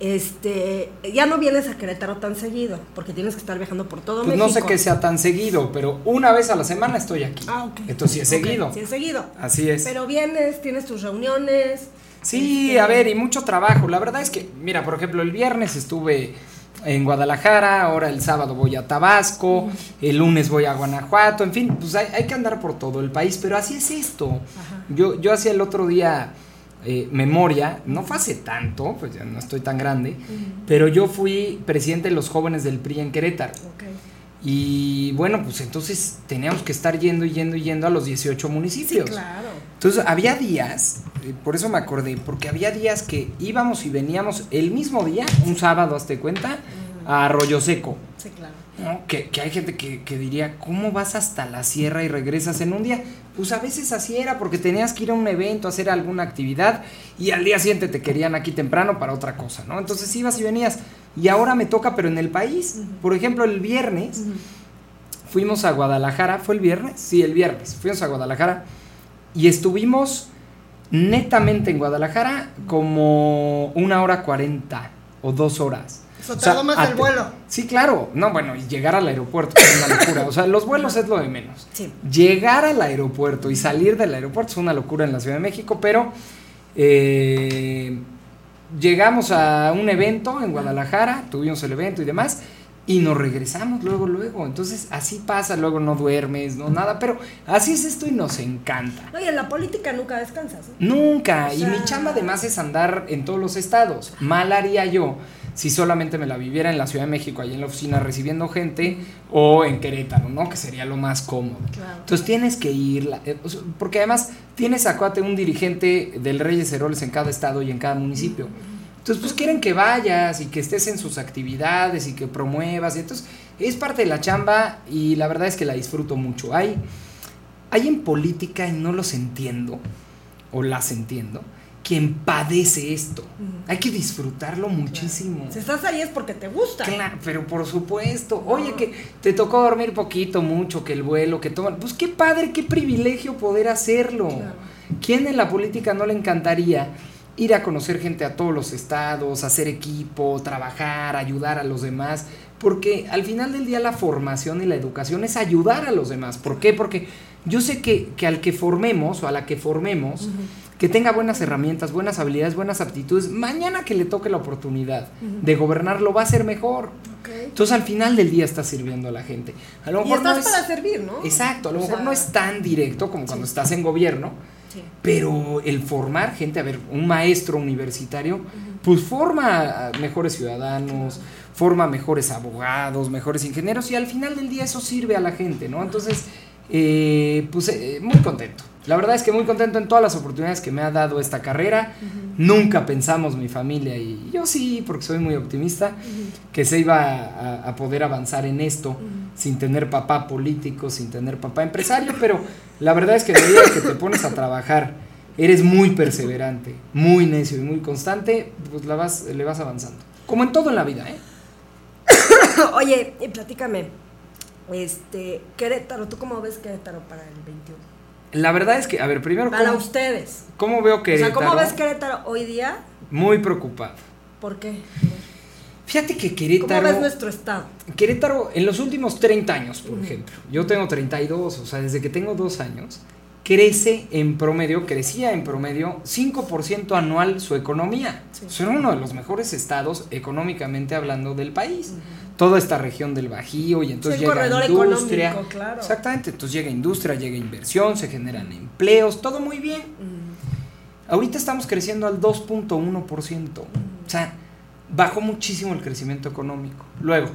Este, ya no vienes a Querétaro tan seguido, porque tienes que estar viajando por todo Pues México. no sé que sea tan seguido, pero una vez a la semana estoy aquí. Ah, ok. Entonces sí es seguido. Sí es seguido. Así es. Pero vienes, tienes tus reuniones. Sí, este, a ver, y mucho trabajo. La verdad es que, mira, por ejemplo, el viernes estuve en Guadalajara, ahora el sábado voy a Tabasco, el lunes voy a Guanajuato, en fin, pues hay, hay que andar por todo el país, pero así es esto. Yo, yo hacía el otro día eh, memoria, no fue hace tanto, pues ya no estoy tan grande, pero yo fui presidente de los jóvenes del PRI en Querétaro. Y bueno, pues entonces teníamos que estar yendo y yendo y yendo a los 18 Sí, municipios. claro. Entonces había días, eh, por eso me acordé, porque había días que íbamos y veníamos el mismo día, un sábado, hazte cuenta, a Arroyo Seco. Sí, claro. ¿no? Que, que hay gente que, que diría, ¿cómo vas hasta la sierra y regresas en un día? Pues a veces así era, porque tenías que ir a un evento, hacer alguna actividad y al día siguiente te querían aquí temprano para otra cosa, ¿no? Entonces ibas y venías. Y ahora me toca, pero en el país. Por ejemplo, el viernes fuimos a Guadalajara, ¿fue el viernes? Sí, el viernes. Fuimos a Guadalajara y estuvimos netamente en Guadalajara como una hora cuarenta o dos horas. Eso tardó más el vuelo. Sí, claro. No, bueno, y llegar al aeropuerto es una locura. O sea, los vuelos es lo de menos. Sí. Llegar al aeropuerto y salir del aeropuerto es una locura en la Ciudad de México, pero eh, llegamos a un evento en Guadalajara, tuvimos el evento y demás, y nos regresamos luego, luego. Entonces, así pasa, luego no duermes, no nada, pero así es esto y nos encanta. Oye, en la política nunca descansas. ¿eh? Nunca. O y sea- mi chamba además es andar en todos los estados. Mal haría yo si solamente me la viviera en la Ciudad de México, ahí en la oficina recibiendo gente, o en Querétaro, ¿no? Que sería lo más cómodo. Claro. Entonces tienes que ir, eh, porque además tienes acuate un dirigente del Reyes Heroles en cada estado y en cada municipio. Entonces, pues quieren que vayas y que estés en sus actividades y que promuevas. Y entonces, es parte de la chamba y la verdad es que la disfruto mucho. Hay, hay en política, y no los entiendo, o las entiendo, quien padece esto. Hay que disfrutarlo muchísimo. Si estás ahí es porque te gusta. Claro, pero por supuesto. Oye, que te tocó dormir poquito, mucho, que el vuelo, que toman. Pues qué padre, qué privilegio poder hacerlo. Claro. ¿Quién en la política no le encantaría ir a conocer gente a todos los estados, hacer equipo, trabajar, ayudar a los demás? Porque al final del día la formación y la educación es ayudar a los demás. ¿Por qué? Porque yo sé que, que al que formemos o a la que formemos, que tenga buenas herramientas, buenas habilidades, buenas aptitudes, mañana que le toque la oportunidad de gobernar lo va a hacer mejor. Entonces al final del día estás sirviendo a la gente. A lo Y estás no es, para servir, ¿no? Exacto, a lo O mejor sea, no es tan directo como cuando estás en gobierno, Sí. pero el formar gente, a ver, un maestro universitario, pues forma mejores ciudadanos, forma mejores abogados, mejores ingenieros y al final del día eso sirve a la gente, ¿no? Entonces, eh, pues eh, muy contento. La verdad es que muy contento en todas las oportunidades que me ha dado esta carrera. Nunca pensamos mi familia y yo sí, porque soy muy optimista, que se iba a, a poder avanzar en esto sin tener papá político, sin tener papá empresario, pero la verdad es que a medida que te pones a trabajar, eres muy perseverante, muy necio y muy constante, pues la vas, le vas avanzando. Como en todo en la vida, ¿eh? Oye, y platícame. Este, Querétaro, ¿tú cómo ves Querétaro para el 21? La verdad es que, a ver, primero, Para ¿cómo, ustedes. cómo veo que... o sea, ¿cómo ves Querétaro hoy día? Muy preocupado. ¿Por qué? Fíjate que ¿Cómo Querétaro... ves nuestro estado? Querétaro, en los últimos 30 años, por ejemplo, yo tengo 32, o sea, desde que tengo dos años, crece en promedio, crecía en promedio 5% anual su economía. Sí. Son uno de los mejores estados económicamente hablando del país. Toda esta región del Bajío y entonces Sí, el llega corredor industria. económico, claro. Exactamente, entonces llega industria, llega inversión, se generan empleos, todo muy bien. Ahorita estamos creciendo al 2.1%. O sea, bajó muchísimo el crecimiento económico. Luego,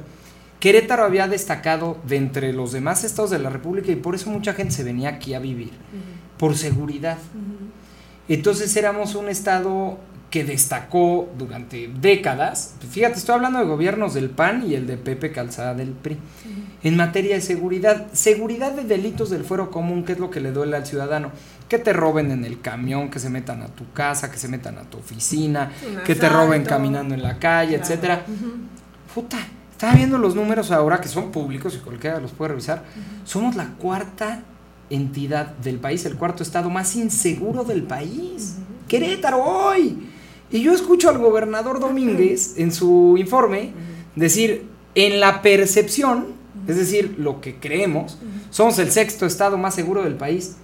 Querétaro había destacado de entre los demás estados de la República y por eso mucha gente se venía aquí a vivir, por seguridad. Entonces éramos un estado que destacó durante décadas, fíjate, estoy hablando de gobiernos del PAN y el de Pepe Calzada del PRI, en materia de seguridad, seguridad de delitos del fuero común, que es lo que le duele al ciudadano, que te roben en el camión, que se metan a tu casa, que se metan a tu oficina, Un que te roben caminando en la calle, Claro. etcétera. Puta, estaba viendo los números ahora que son públicos y cualquiera los puede revisar. Somos la cuarta entidad del país, el cuarto estado más inseguro del país. Querétaro hoy. Y yo escucho al gobernador Domínguez en su informe decir, en la percepción, es decir, lo que creemos, somos el sexto estado más seguro del país.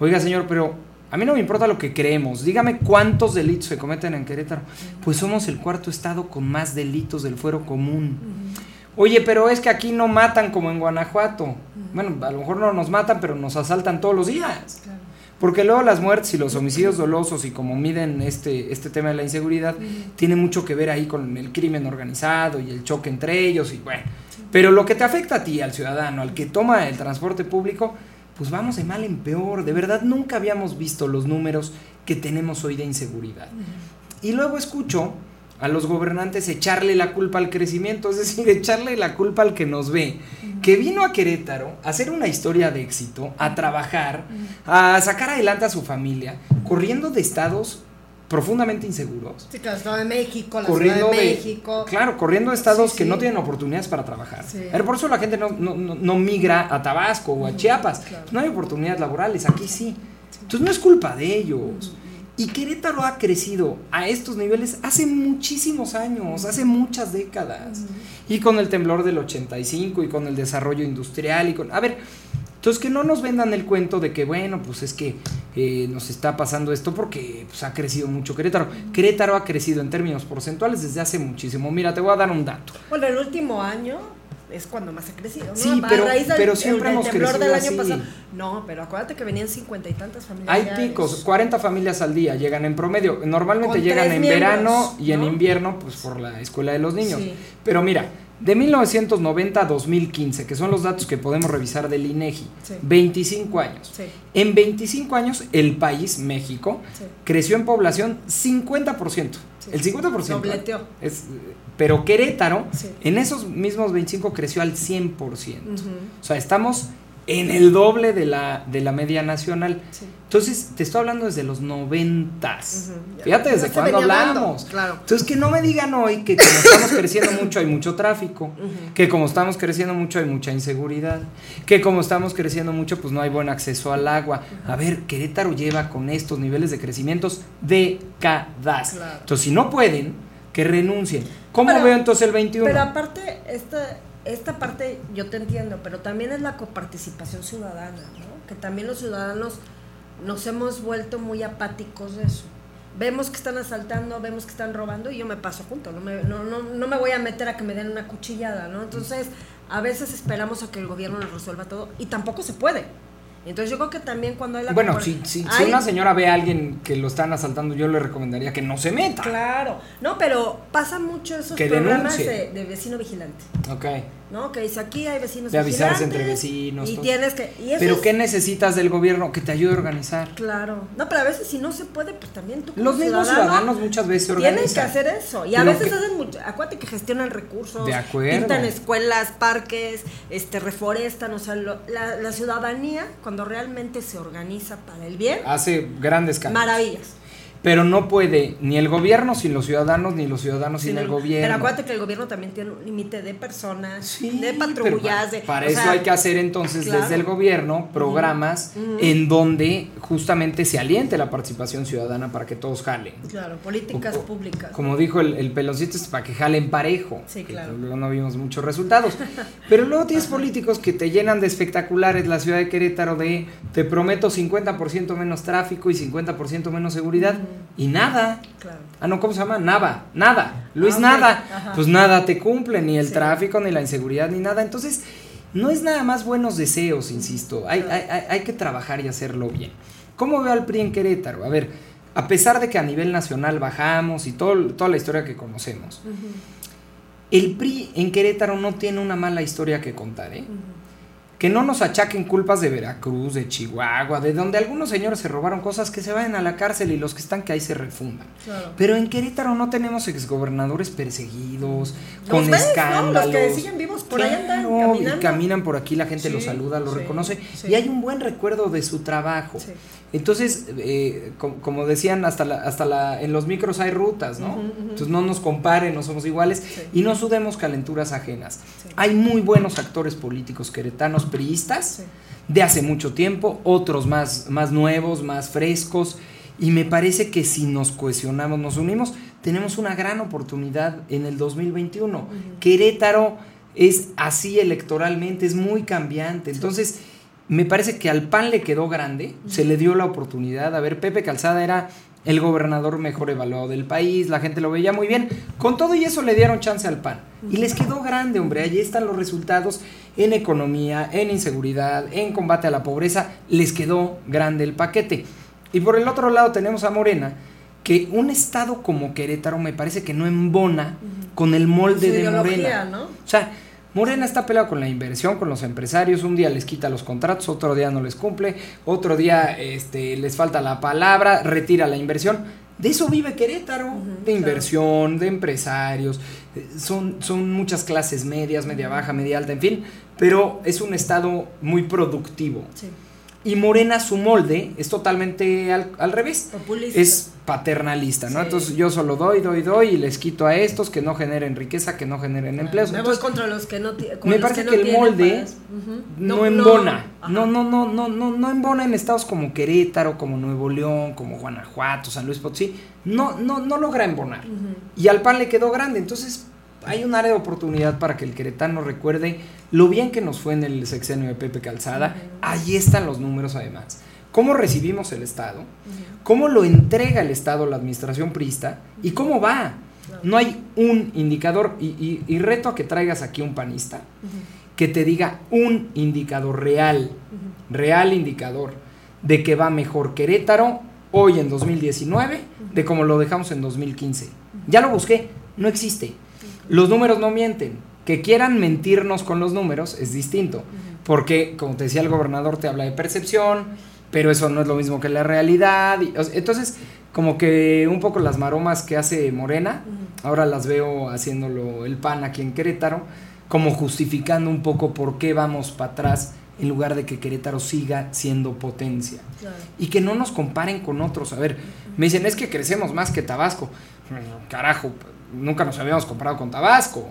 Oiga, señor, pero a mí no me importa lo que creemos. Dígame cuántos delitos se cometen en Querétaro. Pues somos el cuarto estado con más delitos del fuero común. Oye, pero es que aquí no matan como en Guanajuato. Bueno, a lo mejor no nos matan, pero nos asaltan todos los días. Porque luego las muertes y los homicidios dolosos y como miden este, este tema de la inseguridad, tiene mucho que ver ahí con el crimen organizado y el choque entre ellos y bueno. Pero lo que te afecta a ti, al ciudadano, al que toma el transporte público, pues vamos de mal en peor. De verdad nunca habíamos visto los números que tenemos hoy de inseguridad. Y luego escucho a los gobernantes echarle la culpa al crecimiento, es decir, echarle la culpa al que nos ve, que vino a Querétaro a hacer una historia de éxito, a trabajar, a sacar adelante a su familia, corriendo de estados profundamente inseguros. Sí, Estado de México, la Corriendo de, de, México. claro, corriendo de estados Sí, que sí. no tienen oportunidades para trabajar. Sí. Pero por eso la gente no, no- no- no migra a Tabasco o a Chiapas. claro. No hay oportunidades laborales, aquí sí. Entonces no es culpa de ellos. Y Querétaro ha crecido a estos niveles hace muchísimos años, hace muchas décadas. Y con el temblor del 85 y con el desarrollo industrial y con... A ver, entonces que no nos vendan el cuento de que, bueno, pues es que eh, nos está pasando esto porque pues, ha crecido mucho Querétaro. Querétaro ha crecido en términos porcentuales desde hace muchísimo. Mira, te voy a dar un dato. Bueno, el último año es cuando más ha crecido, ¿no? Sí, A pero- raíz del- pero siempre hemos crecido del año así. pasado. No, pero acuérdate que venían cincuenta y tantas familias. Hay picos, 40 familias al día llegan en promedio. Normalmente Con llegan en miembros, verano y en ¿no? invierno, pues por la escuela de los niños. Sí. Pero mira, de 1990 a 2015, que son los datos que podemos revisar del INEGI, Sí. 25 años. Sí. En 25 años, el país, México, Sí. creció en población 50%. Sí. El 50%. Dobleteó. Es, pero Querétaro, Sí. en esos mismos 25 creció al 100%. Ujú. O sea, estamos en el doble de la, de la media nacional. Sí. Entonces, te estoy hablando desde los noventas. Ujú. Fíjate Ya desde cuándo hablamos. claro. Entonces, que no me digan hoy que como estamos creciendo mucho hay mucho tráfico, que como estamos creciendo mucho hay mucha inseguridad, que como estamos creciendo mucho pues no hay buen acceso al agua. A ver, Querétaro lleva con estos niveles de crecimientos décadas. Claro. Entonces, si no pueden, que renuncien. ¿Cómo Pero- veo entonces el 21? Pero aparte, esta, esta parte yo te entiendo, pero también es la coparticipación ciudadana, ¿no? Que también los ciudadanos nos hemos vuelto muy apáticos de eso. Vemos que están asaltando, vemos que están robando y yo me paso junto, no me, no, no, no me voy a meter a que me den una cuchillada, ¿no? Entonces, a veces esperamos a que el gobierno nos resuelva todo y tampoco se puede. Entonces yo creo que también cuando hay la Bueno, si, si, una señora ve a alguien que lo están asaltando, yo le recomendaría que no se meta. Claro, no, pero pasa mucho esos Que programas de, de vecino vigilante, Ok. ¿No? Que dice aquí hay vecinos De avisarse entre vecinos, Y todo. tienes que... Y eso Pero es- ¿qué necesitas del gobierno? Que te ayude a organizar. Claro, no, pero a veces si no se puede, pues también tú como Los mismos ciudadano ciudadanos muchas veces se Tienen que organizan. hacer eso. Y a veces que- hacen mucho. Acuérdate que gestionan recursos. De acuerdo. Pintan escuelas, parques, este, reforestan. O sea, lo- la, la ciudadanía, cuando realmente se organiza para el bien, Hace grandes cambios. maravillas. Pero no puede ni el gobierno sin los ciudadanos, ni los ciudadanos sin, Sin el, el- gobierno. Pero acuérdate que el gobierno también tiene un límite de personas, Sí, de patrullas. Para o eso sea, hay que hacer entonces claro. desde el gobierno programas en donde justamente se aliente la participación ciudadana para que todos jalen. Claro, políticas O- públicas. Como dijo el, el peloncito, es para que jalen parejo. Sí, claro. Luego no vimos muchos resultados. Pero luego tienes políticos que te llenan de espectaculares la ciudad de Querétaro de te prometo 50% menos tráfico y 50% menos seguridad y nada. Claro. Ah, no, ¿cómo se llama? Nada, nada. Luis, Ah, nada. Ajá. Pues nada te cumple, ni el Sí. tráfico, ni la inseguridad, ni nada. Entonces, no es nada más buenos deseos, insisto. Hay, hay, hay- hay que trabajar y hacerlo bien. ¿Cómo veo al PRI en Querétaro? A ver, a pesar de que a nivel nacional bajamos y todo, toda la historia que conocemos, el PRI en Querétaro no tiene una mala historia que contar, ¿eh? Que no nos achaquen culpas de Veracruz, de Chihuahua, de donde algunos señores se robaron cosas que se vayan a la cárcel y los que están que ahí se refundan. Claro. Pero en Querétaro no tenemos exgobernadores perseguidos, Los con ves, ¿no? escándalos. Los que siguen vivos por ahí andan caminando. Y caminan por aquí, la gente Sí, los saluda, los sí, reconoce. sí. Y hay un buen recuerdo de su trabajo. Entonces, eh, com- como decían, hasta la, hasta la, en los micros hay rutas, ¿no? Entonces no nos comparen, no somos iguales Sí. y no sudemos calenturas ajenas. Sí. Hay muy buenos actores políticos queretanos, priistas, Sí. de hace mucho tiempo, otros más, más nuevos, más frescos. Y me parece que si nos cohesionamos, nos unimos, tenemos una gran oportunidad en el 2021. Querétaro es así electoralmente, es muy cambiante. Entonces, me parece que al PAN le quedó grande, se le dio la oportunidad. A ver, Pepe Calzada era el gobernador mejor evaluado del país, la gente lo veía muy bien. Con todo y eso le dieron chance al PAN. Y les quedó grande, hombre. Allí están los resultados en economía, en inseguridad, en combate a la pobreza. Les quedó grande el paquete. Y por el otro lado tenemos a Morena, que un estado como Querétaro me parece que no embona con el molde Su de Morena. ¿no? O sea, Morena está peleado con la inversión, con los empresarios. Un día les quita los contratos, otro día no les cumple, otro día este, les falta la palabra, retira la inversión. De eso vive Querétaro, de inversión, de empresarios. Eh, Son, son muchas clases medias, media baja, media alta, en fin. Pero es un estado muy productivo. Sí. Y Morena, su molde, es totalmente al, al revés. Populista. Es paternalista, ¿no? Sí. Entonces yo solo doy, doy, doy y les quito a estos que no generen riqueza, que no generen empleos. Me voy contra los que no ti- con me parece no que, el tienen molde no, embona. No, no, no, no, no, no embona en estados como Querétaro, como Nuevo León, como Guanajuato, San Luis Potosí. No, no, no logra embonar. Y al PAN le quedó grande. Entonces, hay un área de oportunidad para que el queretano recuerde lo bien que nos fue en el sexenio de Pepe Calzada. Ahí están los números además. Cómo recibimos el Estado, cómo lo entrega el Estado a la administración prista y cómo va. No hay un indicador, y, y- y reto a que traigas aquí un panista, que te diga un indicador real, real indicador, de que va mejor Querétaro hoy en 2019 de como lo dejamos en 2015. Ya lo busqué, no existe. Los números no mienten. Que quieran mentirnos con los números es distinto. Porque, como te decía el gobernador, te habla de percepción, pero eso no es lo mismo que la realidad. entonces, como que un poco las maromas que hace Morena, ahora las veo haciéndolo el PAN aquí en Querétaro, como justificando un poco por qué vamos para atrás en lugar de que Querétaro siga siendo potencia. Claro. Y que no nos comparen con otros. A ver, me dicen, es que crecemos más que Tabasco. Bueno, Carajo, nunca nos habíamos comparado con Tabasco.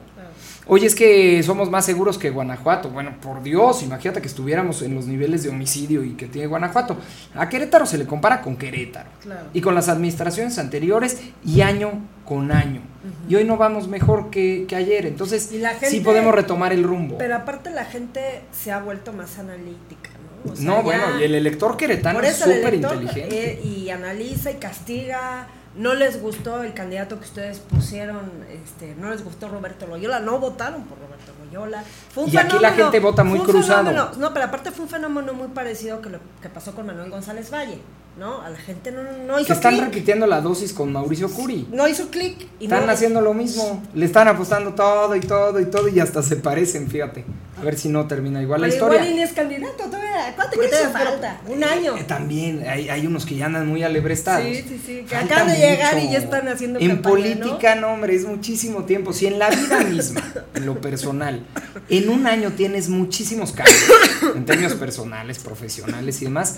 Oye, es que somos más seguros que Guanajuato. Bueno, por Dios, imagínate que estuviéramos en los niveles de homicidio y que tiene Guanajuato. A Querétaro se le compara con Querétaro. Claro. Y con las administraciones anteriores y año con año. Y hoy no vamos mejor que, que ayer. Entonces, sí podemos retomar el rumbo. Pero aparte la gente se ha vuelto más analítica, ¿no? ¿no? O sea, no, ya- bueno, y el elector queretano es súper inteligente. eh, y analiza y castiga. No les gustó el candidato que ustedes pusieron, este, no les gustó Roberto Loyola, no votaron por Roberto Loyola. Fue un Y aquí la gente vota muy cruzado. fenómeno- no, pero aparte fue un fenómeno muy parecido que lo que pasó con Manuel González Valle, ¿no? A la gente no, no hizo que están clic, repitiendo la dosis con Mauricio Curi. no hizo clic y Están no, haciendo lo mismo. Le están apostando todo y todo y todo y hasta se parecen, fíjate. A ver si no termina igual la historia. igual y ni es candidato todavía, Por que te eso, pero- falta, un año. Eh, también hay, hay unos que ya andan muy alebrestados. Sí, sí, sí, que acaban de llegar mucho. y ya están haciendo En campaña, política, ¿no? hombre, es muchísimo tiempo. Si en la vida misma, en lo personal, en un año tienes muchísimos cambios, en términos personales, profesionales y demás.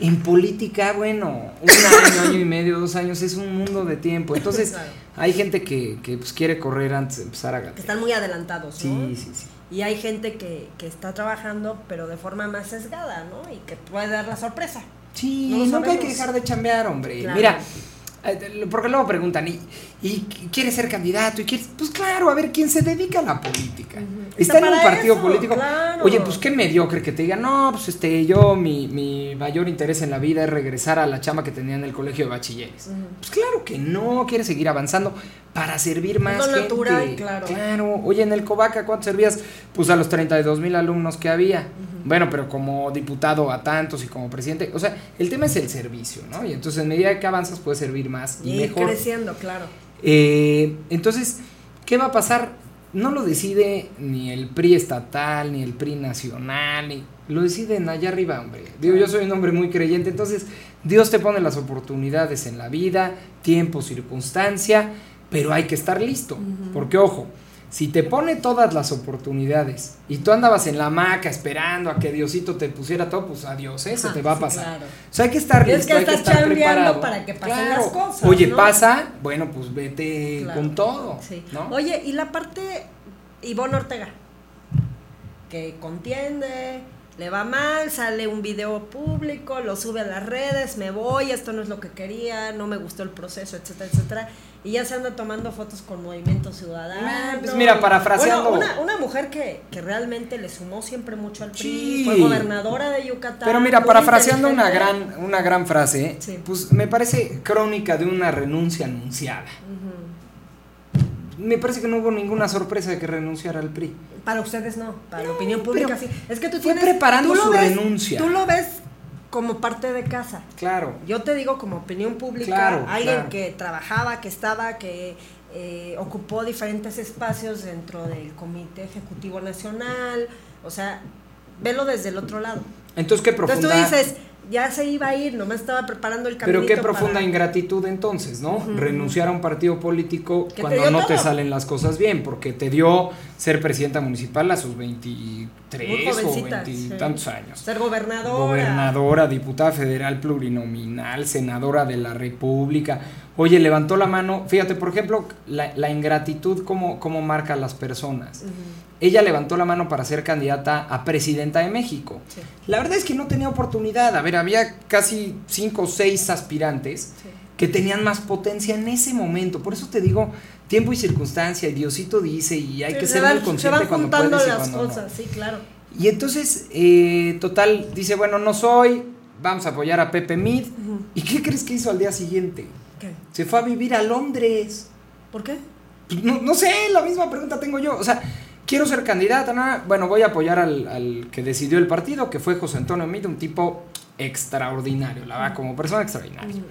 En política, bueno, un año, año y medio, dos años es un mundo de tiempo. Entonces, Claro. hay gente que, que, pues, quiere correr antes de empezar a que ganar. están muy adelantados, ¿no? Sí, sí, sí. Y hay gente que, que está trabajando, pero de forma más sesgada, ¿no? Y que puede dar la sorpresa. Sí, No nunca hay que dejar de chambear, hombre. Claro. Mira, porque luego preguntan, ¿y, y quieres ser candidato? ¿Y quieres? Pues claro, a ver, ¿quién se dedica a la política? Está en un partido eso, político. claro. Oye, pues qué mediocre que te digan, no, pues este, yo, mi, mi mayor interés en la vida es regresar a la chamba que tenía en el colegio de bachilleres. Pues claro que no, quieres seguir avanzando para servir más lo gente. natural, claro. Claro, oye, en el Covaca, ¿cuánto servías? Pues a los 32 mil alumnos que había. Bueno, pero como diputado a tantos y como presidente, o sea, el tema es el servicio, ¿no? Y entonces en medida que avanzas puedes servir más y, mejor. creciendo, claro. Eh, entonces, ¿qué va a pasar? No lo decide ni el PRI estatal, ni el PRI nacional, ni lo deciden allá arriba, hombre. Digo, yo soy un hombre muy creyente, entonces Dios te pone las oportunidades en la vida, tiempo, circunstancia, pero hay que estar listo, porque ojo, si te pone todas las oportunidades y tú andabas en la hamaca esperando a que Diosito te pusiera todo, pues adiós, ¿eh? se Ajá, te va a sí, pasar. claro. O sea, hay que estar listo, que hay que estar preparado. para que pasen Claro. las cosas, Oye, ¿no? pasa, bueno, pues vete Claro. con todo, Sí. ¿no? Oye, y la parte Ivonne Ortega, que contiende, le va mal, sale un video público, lo sube a las redes, me voy, esto no es lo que quería, no me gustó el proceso, etcétera, etcétera. Y ya se anda tomando fotos con Movimiento Ciudadano. Ah, pues mira, parafraseando- Bueno, una, una mujer que, que realmente le sumó siempre mucho al PRI, Sí. fue gobernadora de Yucatán. Pero mira, parafraseando una gran, una gran frase. Sí. pues me parece crónica de una renuncia anunciada. Me parece que no hubo ninguna sorpresa de que renunciara al PRI. Para ustedes no, para la opinión pública sí. Es que tú fue tienes. preparando tú su ves- renuncia. Tú lo ves como parte de casa. Claro. Yo te digo como opinión pública, Claro, alguien claro. que trabajaba, que estaba, que eh, ocupó diferentes espacios dentro del Comité Ejecutivo Nacional, o sea, velo desde el otro lado. Entonces, qué profunda. Entonces tú dices, ya se iba a ir, nomás estaba preparando el camino. pero qué profunda ingratitud entonces, ¿no? Renunciar a un partido político te cuando no te salen las cosas bien, porque te dio ser presidenta municipal a sus 23 Muy o jovencita, 20 y sí. tantos años. Ser gobernadora. Gobernadora, diputada federal plurinominal, senadora de la República. Oye, levantó la mano. Fíjate, por ejemplo, la, la ingratitud, cómo, cómo marca a las personas. Ella levantó la mano para ser candidata a presidenta de México. Sí. La verdad es que no tenía oportunidad. A ver, había casi cinco o seis aspirantes Sí. que tenían más potencia en ese momento. Por eso te digo, tiempo y circunstancia, y Diosito dice, y hay que se ser van- muy consciente Se van cuando puedes y las cuando no. cosas, sí, claro. Y entonces, eh, total, dice, bueno, no soy, vamos a apoyar a Pepe Mid. ¿Y qué crees que hizo al día siguiente? ¿Qué? Se fue a vivir a Londres. ¿Por qué? Pues, No, no sé, la misma pregunta tengo yo. O sea, quiero ser candidata, ¿no? bueno, voy a apoyar al, al que decidió el partido, que fue José Antonio Mid, un tipo extraordinario, la verdad, como persona extraordinaria.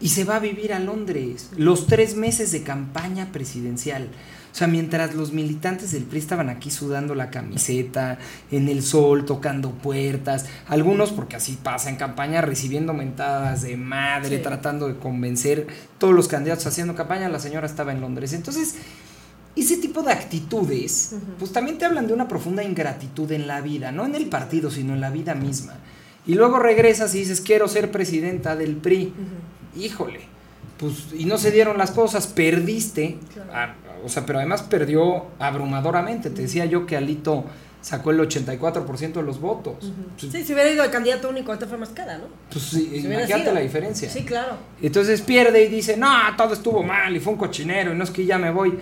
Y se va a vivir a Londres, los tres meses de campaña presidencial. O sea, mientras los militantes del PRI estaban aquí sudando la camiseta, en el sol, tocando puertas, algunos, porque así pasa en campaña, recibiendo mentadas de madre, Sí. tratando de convencer todos los candidatos haciendo campaña, la señora estaba en Londres. Entonces, ese tipo de actitudes, pues también te hablan de una profunda ingratitud en la vida, no en el partido, sino en la vida misma. Y luego regresas y dices, quiero ser presidenta del PRI. Híjole, pues, y no se dieron las cosas, perdiste, Claro. ah, o sea, pero además perdió abrumadoramente. Te decía yo que Alito sacó el 84% de los votos. Pues, Sí, si hubiera ido el candidato único, este fue más cara, ¿no? pues, sí, Si imagínate la diferencia. Sí, claro. Entonces pierde y dice, no, todo estuvo mal y fue un cochinero y no es que ya me voy.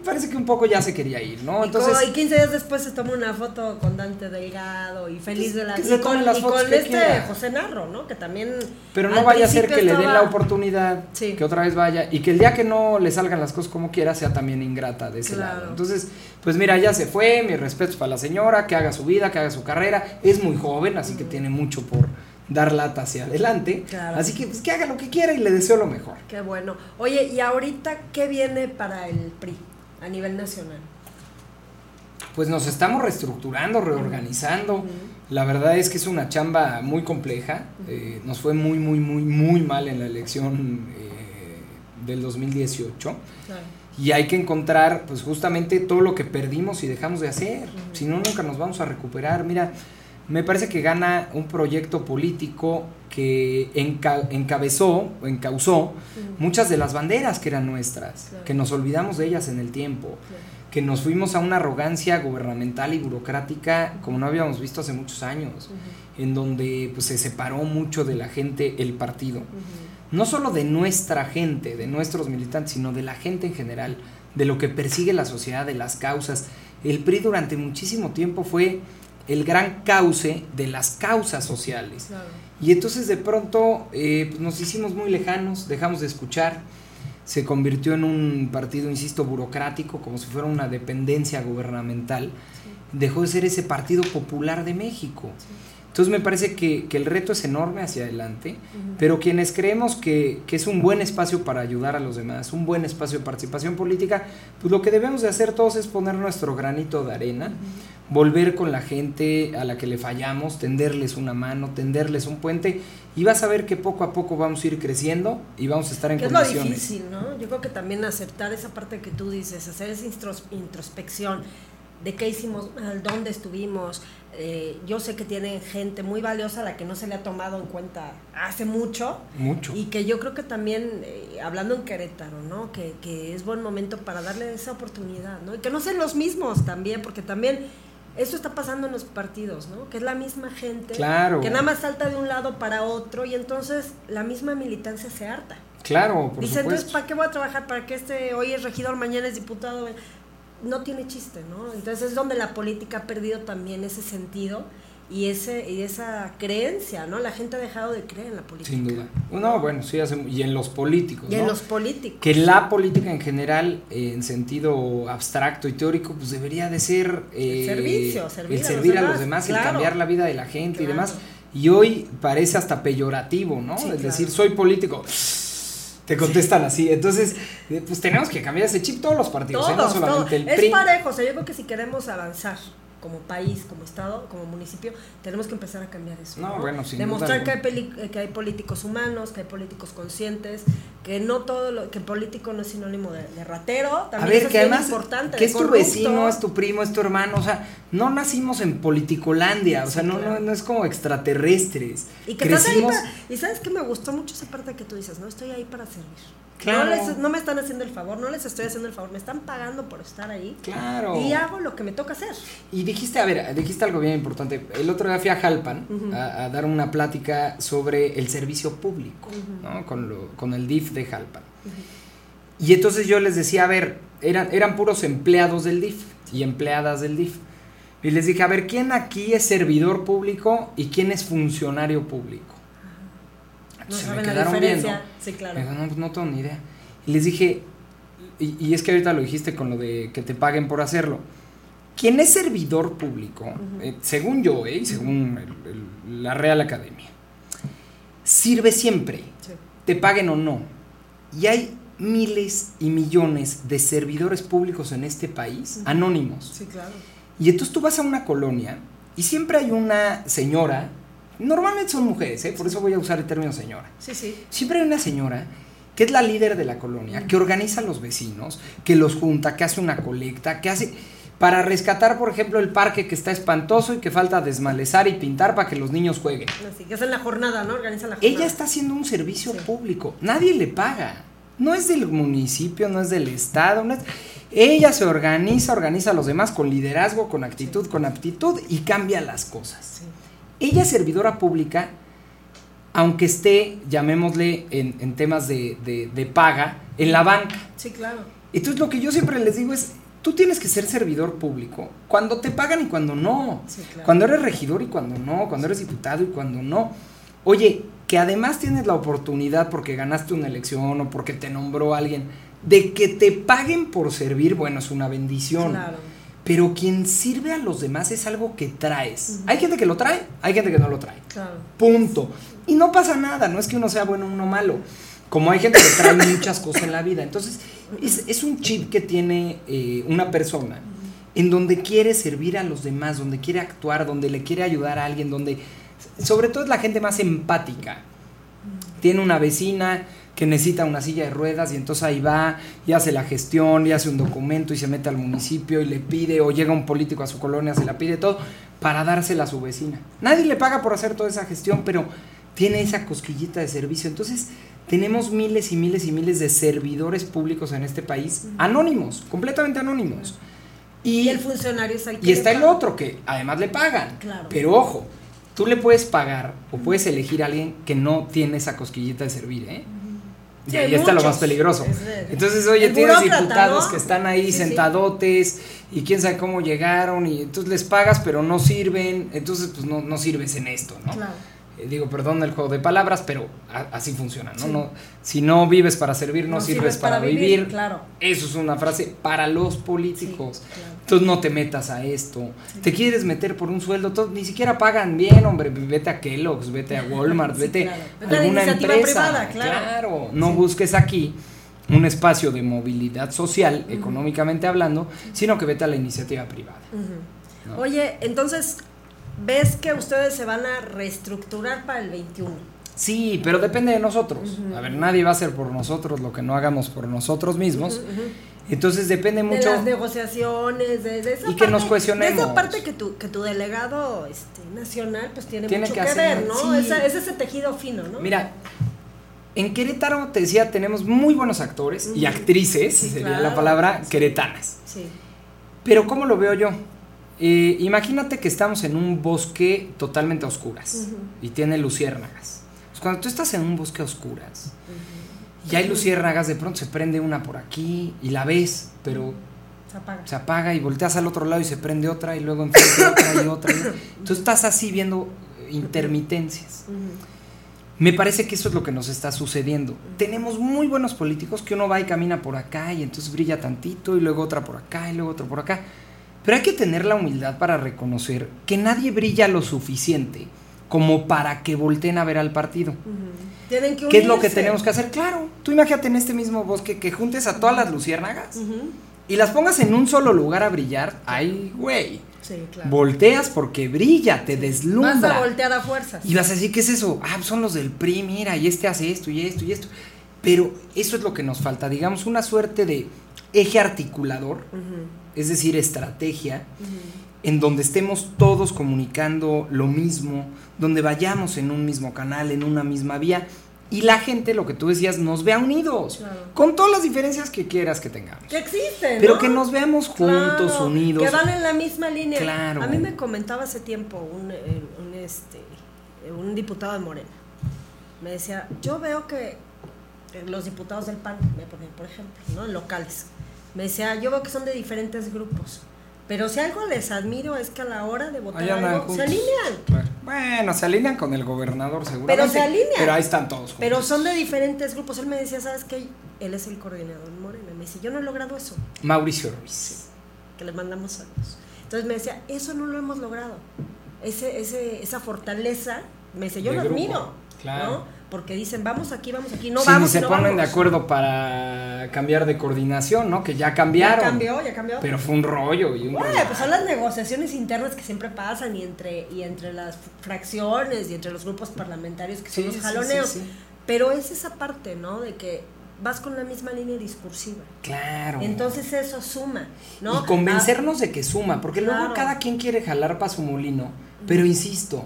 Me parece que un poco ya se quería ir, ¿no? Y, Entonces, co- y 15 días después se toma una foto con Dante Delgado y feliz de la que y con, las y con que este quiera. José Narro, ¿no? Que también. pero no vaya a ser que le den la oportunidad, Sí. que otra vez vaya, y que el día que no le salgan las cosas como quiera sea también ingrata de ese Claro. lado. Entonces, pues mira, ya se fue, mis respetos para la señora, que haga su vida, que haga su carrera, es muy joven, así que tiene mucho por dar lata hacia adelante, Claro. así que pues que haga lo que quiera y le deseo lo mejor. Qué bueno. Oye, ¿y ahorita qué viene para el PRI a nivel nacional? Pues nos estamos reestructurando, reorganizando. La verdad es que es una chamba muy compleja. Eh, nos fue muy, muy, muy, muy mal en la elección eh, del 2018. Claro. Y hay que encontrar, pues justamente todo lo que perdimos y dejamos de hacer. Si no, nunca nos vamos a recuperar. Mira, me parece que gana un proyecto político que enca- encabezó o encausó muchas de las banderas que eran nuestras, Claro. que nos olvidamos de ellas en el tiempo, que nos fuimos a una arrogancia gubernamental y burocrática como no habíamos visto hace muchos años, en donde pues, se separó mucho de la gente el partido. No solo de nuestra gente, de nuestros militantes, sino de la gente en general, de lo que persigue la sociedad, de las causas. El PRI durante muchísimo tiempo fue el gran cauce de las causas sociales. Claro. Y entonces de pronto eh, pues, nos hicimos muy lejanos, dejamos de escuchar, se convirtió en un partido, insisto, burocrático, como si fuera una dependencia gubernamental, dejó de ser ese Partido Popular de México. Entonces me parece que, que el reto es enorme hacia adelante, pero quienes creemos que, que es un buen espacio para ayudar a los demás, un buen espacio de participación política, pues lo que debemos de hacer todos es poner nuestro granito de arena, volver con la gente a la que le fallamos, tenderles una mano, tenderles un puente, y vas a ver que poco a poco vamos a ir creciendo y vamos a estar en Que es lo condiciones. difícil, ¿no? Yo creo que también aceptar esa parte que tú dices, hacer esa intros- introspección de qué hicimos dónde estuvimos. Eh, yo sé que tienen gente muy valiosa a la que no se le ha tomado en cuenta hace mucho. Mucho. Y que yo creo que también, eh, hablando en Querétaro, ¿no? Que, que es buen momento para darle esa oportunidad, ¿no? Y que no sean los mismos también, porque también esto está pasando en los partidos, ¿no? Que es la misma gente Claro. que nada más salta de un lado para otro y entonces la misma militancia se harta. Claro, por Dice, entonces. ¿para qué voy a trabajar? ¿Para que este hoy es regidor, mañana es diputado? No tiene chiste, ¿no? Entonces es donde la política ha perdido también ese sentido y ese y esa creencia, ¿no? La gente ha dejado de creer en la política. Sin duda. No, bueno, sí, hace- y en los políticos. Y en los políticos. que la política en general, eh, en sentido abstracto y teórico, pues debería de ser eh, El servicio, servir el a servir los a los demás, el claro. cambiar la vida de la gente y demás. Y hoy parece hasta peyorativo, ¿no? Sí, es claro. decir, soy político. Te contestan así. Entonces, eh, pues tenemos que cambiar ese chip todos los partidos, ¿eh? no solamente todos. el Es PRI. parejo, o sea, yo creo que si queremos avanzar como país, como estado, como municipio, tenemos que empezar a cambiar eso. No, bueno, sin Demostrar duda que hay, peli- que hay políticos humanos, que hay políticos conscientes, que no todo lo, que político no es sinónimo de, de ratero, A también ver, eso que es además, importante, que es tu vecino, es tu primo, es tu hermano, o sea, no nacimos en politicolandia, o sea, no, claro. no, no es como extraterrestres. Y que estás ahí Crecimos, para- y sabes que me gustó mucho esa parte que tú dices, no estoy ahí para servir. Claro. No, les- no me están haciendo el favor, no les estoy haciendo el favor, me están pagando por estar ahí. Claro. Y hago lo que me toca hacer. Y dijiste, a ver, dijiste algo bien importante. El otro día fui a Jalpan a, a dar una plática sobre el servicio público, ¿no? Con, lo- con el DIF de Jalpan. Y entonces yo les decía, a ver, eran, eran puros empleados del DIF y empleadas del DIF. Y les dije, a ver, ¿quién aquí es servidor público y quién es funcionario público? No Se me saben la quedaron diferencia. viendo. Sí, claro. Me dijo, no, no tengo ni idea. Y les dije, y, y es que ahorita lo dijiste con lo de que te paguen por hacerlo. Quien es servidor público, eh, según yo, eh, según el- el- la Real Academia, sirve siempre, Sí. te paguen o no. Y hay miles y millones de servidores públicos en este país, anónimos. Sí, claro. Y entonces tú vas a una colonia y siempre hay una señora, normalmente son mujeres, ¿eh? por eso voy a usar el término señora. Sí, sí. Siempre hay una señora que es la líder de la colonia, que organiza a los vecinos, que los junta, que hace una colecta, que hace para rescatar, por ejemplo, el parque que está espantoso y que falta desmalezar y pintar para que los niños jueguen. Así que es en la jornada, ¿no? Organiza la jornada. Ella está haciendo un servicio Sí. público, nadie le paga. No es del municipio, no es del estado, no es- Ella se organiza, organiza a los demás con liderazgo, con actitud, con aptitud y cambia las cosas. Sí. Ella es servidora pública, aunque esté, llamémosle, en, en temas de, de- de paga, en la banca. Sí, claro. Entonces lo que yo siempre les digo es, tú tienes que ser servidor público cuando te pagan y cuando no. Sí, claro. Cuando eres regidor y cuando no, cuando eres diputado y cuando no. Oye, que además tienes la oportunidad porque ganaste una elección o porque te nombró alguien, de que te paguen por servir, bueno, es una bendición. Claro. Pero quien sirve a los demás es algo que traes. Hay gente que lo trae, hay gente que no lo trae. Claro. Punto. Y no pasa nada, no es que uno sea bueno o uno malo. Como hay gente que trae muchas cosas en la vida. Entonces, es, es un chip que tiene eh, una persona en donde quiere servir a los demás, donde quiere actuar, donde le quiere ayudar a alguien, donde sobre todo es la gente más empática. Tiene una vecina que necesita una silla de ruedas y entonces ahí va y hace la gestión y hace un documento y se mete al municipio y le pide o llega un político a su colonia, se la pide todo para dársela a su vecina. Nadie le paga por hacer toda esa gestión, pero tiene esa cosquillita de servicio. Entonces tenemos miles y miles y miles de servidores públicos en este país, anónimos, completamente anónimos. Y el funcionario es el que Y está el otro que además le pagan. Claro. Pero ojo, tú le puedes pagar o puedes elegir a alguien que no tiene esa cosquillita de servir, ¿eh? Y ahí está lo más peligroso. De- Entonces, oye, tienes diputados ¿no? que están ahí Sí, sí. sentadotes y quién sabe cómo llegaron y entonces les pagas pero no sirven, entonces pues no, no sirves en esto, ¿no? Claro. Eh, digo, perdón el juego de palabras, pero a- así funciona, ¿no? No si no vives para servir, no, No sirves, para, vivir. claro. Eso es una frase para los políticos. Claro. Entonces no te metas a esto. Te quieres meter por un sueldo, todo- ni siquiera pagan bien, hombre. Vete a Kellogg's, vete a Walmart, Sí, vete claro. a Vete a la alguna iniciativa empresa. privada, claro. no busques aquí un espacio de movilidad social, económicamente hablando, sino que vete a la iniciativa privada. ¿no? Oye, entonces, ¿ves que ustedes se van a reestructurar para el 21? Sí, pero depende de nosotros. A ver, nadie va a hacer por nosotros lo que no hagamos por nosotros mismos. Entonces depende De mucho. las negociaciones, de, de esa Y que nos cohesionemos. De esa parte que tu, que tu delegado este, nacional pues tiene, Tiene mucho que que, hacer, ver, ¿no? sí. Esa- es ese tejido fino, ¿no? Mira, en Querétaro te decía, tenemos muy buenos actores y actrices, Sí, sería claro. la palabra, queretanas. Sí. Pero ¿cómo lo veo yo? Eh, imagínate que estamos en un bosque totalmente a oscuras y tiene luciérnagas. Pues cuando tú estás en un bosque a oscuras y hay luciérnagas, de pronto se prende una por aquí y la ves, pero Se apaga. se apaga y volteas al otro lado y se prende otra y luego enfrente otra y otra. Tú estás así viendo eh, intermitencias. Me parece que eso es lo que nos está sucediendo. Tenemos muy buenos políticos que uno va y camina por acá y entonces brilla tantito y luego otra por acá y luego otra por acá. Pero hay que tener la humildad para reconocer que nadie brilla lo suficiente como para que volteen a ver al partido. Que ¿Qué es lo que tenemos que hacer? Claro, tú imagínate en este mismo bosque que juntes a todas las luciérnagas y las pongas en un solo lugar a brillar. Ay, güey. Sí, claro. Volteas porque brilla, te Vas deslumbra. a voltear a fuerzas. Y vas a decir, ¿qué es eso? Ah, pues son los del PRI, mira, y este hace esto y esto y esto. Pero eso es lo que nos falta, digamos, una suerte de eje articulador, es decir, estrategia, en donde estemos todos comunicando lo mismo, donde vayamos en un mismo canal, en una misma vía, y la gente, lo que tú decías, nos vea unidos, Claro. con todas las diferencias que quieras que tengamos. Que existen, Pero ¿no? que nos veamos juntos, Claro, unidos. Que van en la misma línea. Claro. A mí me comentaba hace tiempo un, eh, un, este, un diputado de Morena. Me decía, yo veo que eh, los diputados del PAN, por ejemplo, ¿no? locales, me decía, yo veo que son de diferentes grupos. Pero si algo les admiro es que a la hora de votar algo, se alinean. Claro. Bueno, se alinean con el gobernador seguramente. Pero se alinean. Pero ahí están todos juntos. Pero son de diferentes grupos. Él me decía, ¿sabes qué? Él es el coordinador en Morena. Me dice, yo no he logrado eso. Mauricio Ruiz. que le mandamos saludos. Entonces me decía, eso no lo hemos logrado. Ese, ese, esa fortaleza, me dice, yo De lo grupo, admiro. claro. ¿no? Porque dicen, vamos aquí, vamos aquí, no Sí, vamos. ni se no ponen vamos. de acuerdo para cambiar de coordinación, ¿no? Que ya Ya cambiaron. cambió, ya cambió. Pero fue un rollo y un Bueno, rollo. pues son las negociaciones internas que siempre pasan y entre, y entre las fracciones y entre los grupos parlamentarios que Sí, son los jaloneos. sí. Pero es esa parte, ¿no? De que vas con la misma línea discursiva. Claro. Entonces eso suma, ¿no? Y convencernos de que suma, porque luego cada quien quiere jalar para su molino. Pero insisto,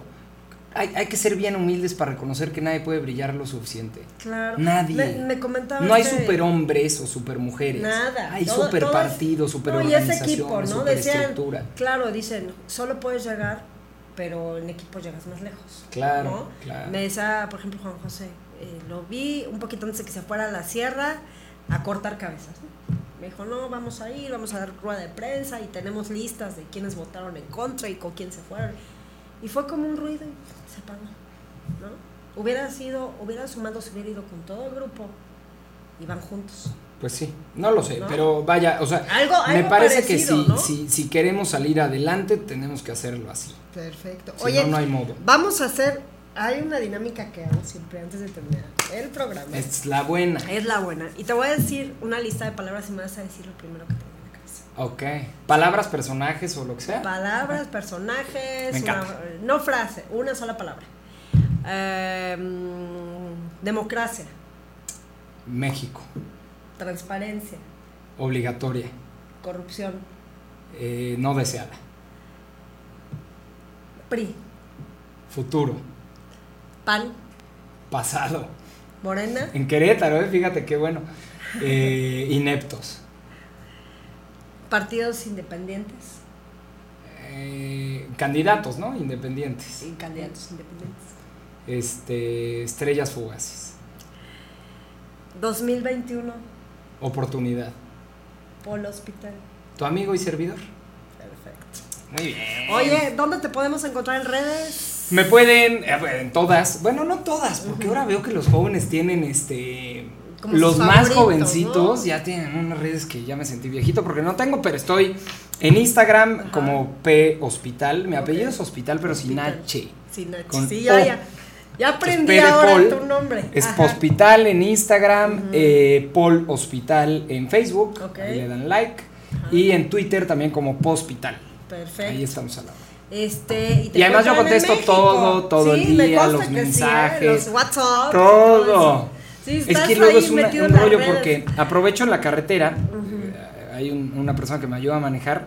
hay, hay que ser bien humildes para reconocer que nadie puede brillar lo suficiente. Claro. Nadie. Me, me comentaba No hay superhombres o supermujeres. Nada. Hay Todo- super todo es- partidos, super no, equipo, ¿no? Decían, claro, dicen, solo puedes llegar, pero en equipo llegas más lejos. Claro, ¿no? claro. Me decía, por ejemplo, Juan José, eh, lo vi un poquito antes de que se fuera a la sierra a cortar cabezas. ¿no? Me dijo, no, vamos a ir, vamos a dar rueda de prensa y tenemos listas de quienes votaron en contra y con quién se fueron. Y fue como un ruido y se apagó, ¿no? Hubiera sido, hubiera sumado, se hubiera ido con todo el grupo y van juntos. Pues sí, no lo sé, ¿No? pero vaya, o sea, Algo- me parece parecido, que si, ¿no? si, si queremos salir adelante, tenemos que hacerlo así. Perfecto. Si Oye, no, no hay modo. vamos a hacer, hay una dinámica que hago siempre antes de terminar el programa. Es la buena. Es la buena. Y te voy a decir una lista de palabras y me vas a decir lo primero que cabeza. Ok. Palabras, personajes o lo que sea. Palabras, personajes, Me una- no frase, una sola palabra. Eh, mm, democracia, México. transparencia, Obligatoria. corrupción, Eh, no deseada. PRI, Futuro. PAN, Pasado. Morena, En Querétaro, eh, fíjate qué bueno. Eh, ineptos. Partidos independientes Eh, candidatos, ¿no? Independientes. y candidatos independientes. Este, estrellas fugaces. 2021, Oportunidad. Polo Hospital. Tu amigo y servidor. Perfecto. Muy bien. Oye, ¿dónde te podemos encontrar en redes? Me pueden, eh, en todas, bueno, no todas, porque ahora veo que los jóvenes tienen este. Como los más jovencitos ¿no? ya tienen unas redes que ya me sentí viejito porque no tengo, pero estoy en Instagram como P Hospital. Mi apellido es Hospital, pero sin. H. Sin H. Con sí, ya, ya. Ya aprendí ahora Paul, tu nombre. Es Ajá. Hospital en Instagram, eh, Paul Hospital en Facebook, Ok. ahí le dan like. Y en Twitter también como Hospital. Perfecto. Ahí estamos al lado. Este, te Y además yo contesto todo, todo Sí, el día, los que sí, mensajes, los WhatsApp. todo. Sí, es que luego es una- un rollo redes. porque aprovecho en la carretera, hay un- una persona que me ayuda a manejar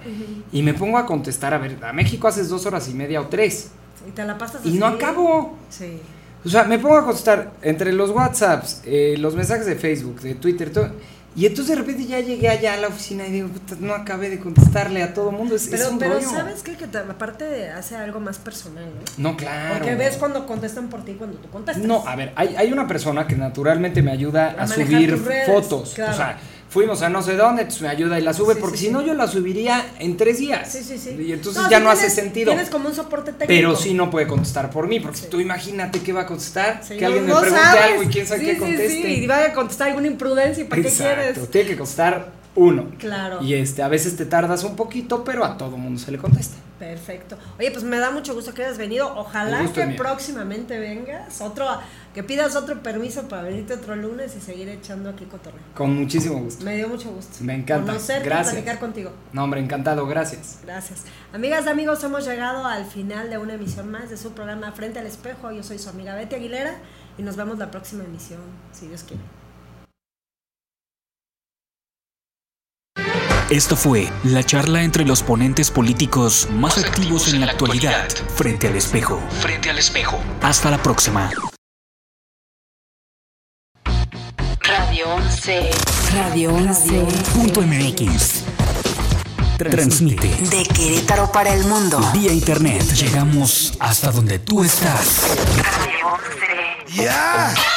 y me pongo a contestar, a ver, a México haces dos horas y media o tres Y te la pasas y no acabo. Sí. O sea, me pongo a contestar entre los WhatsApps, eh, los mensajes de Facebook, de Twitter, todo. Y entonces de repente ya llegué allá a la oficina y digo, "Puta, no acabé de contestarle a todo mundo. Es, es Pero, un pero rollo. ¿sabes qué? Que te- aparte hace algo más personal, ¿no? No, claro. Porque ves cuando contestan por ti cuando tú contestas. No, a ver, hay, hay una persona que naturalmente me ayuda A subir fotos. claro. O sea, fuimos a no sé dónde, entonces me ayuda y la sube, Sí, porque sí, si sí. no yo la subiría en tres días. Sí, sí, sí. Y entonces No, ya no hace sentido. Tienes como un soporte técnico. Pero sí no puede contestar por mí, porque tú imagínate qué va a contestar, que alguien no me pregunte sabes. algo y quién sabe qué conteste. Sí, y vaya a contestar alguna imprudencia y para qué Exacto, quieres. tiene que costar uno. Claro. Y este, a veces te tardas un poquito, pero a todo mundo se le contesta. Perfecto. Oye, pues me da mucho gusto que hayas venido. Ojalá que mío. próximamente vengas. Otro, que pidas otro permiso para venirte otro lunes y seguir echando aquí cotorreo. Con muchísimo gusto. Me dio mucho gusto. Me encanta. Conocerte y Gracias. platicar contigo. No, hombre, encantado, gracias. Gracias. Amigas, amigos, hemos llegado al final de una emisión más de su programa Frente al Espejo. Yo soy su amiga Betty Aguilera y nos vemos la próxima emisión, si Dios quiere. Esto fue la charla entre los ponentes políticos más activos en la actualidad, frente al espejo. Frente al espejo. Hasta la próxima. Radio 11. Radio 11. Punto MX. Transmite De Querétaro para el mundo. vía internet. Llegamos hasta donde tú estás. Radio 11.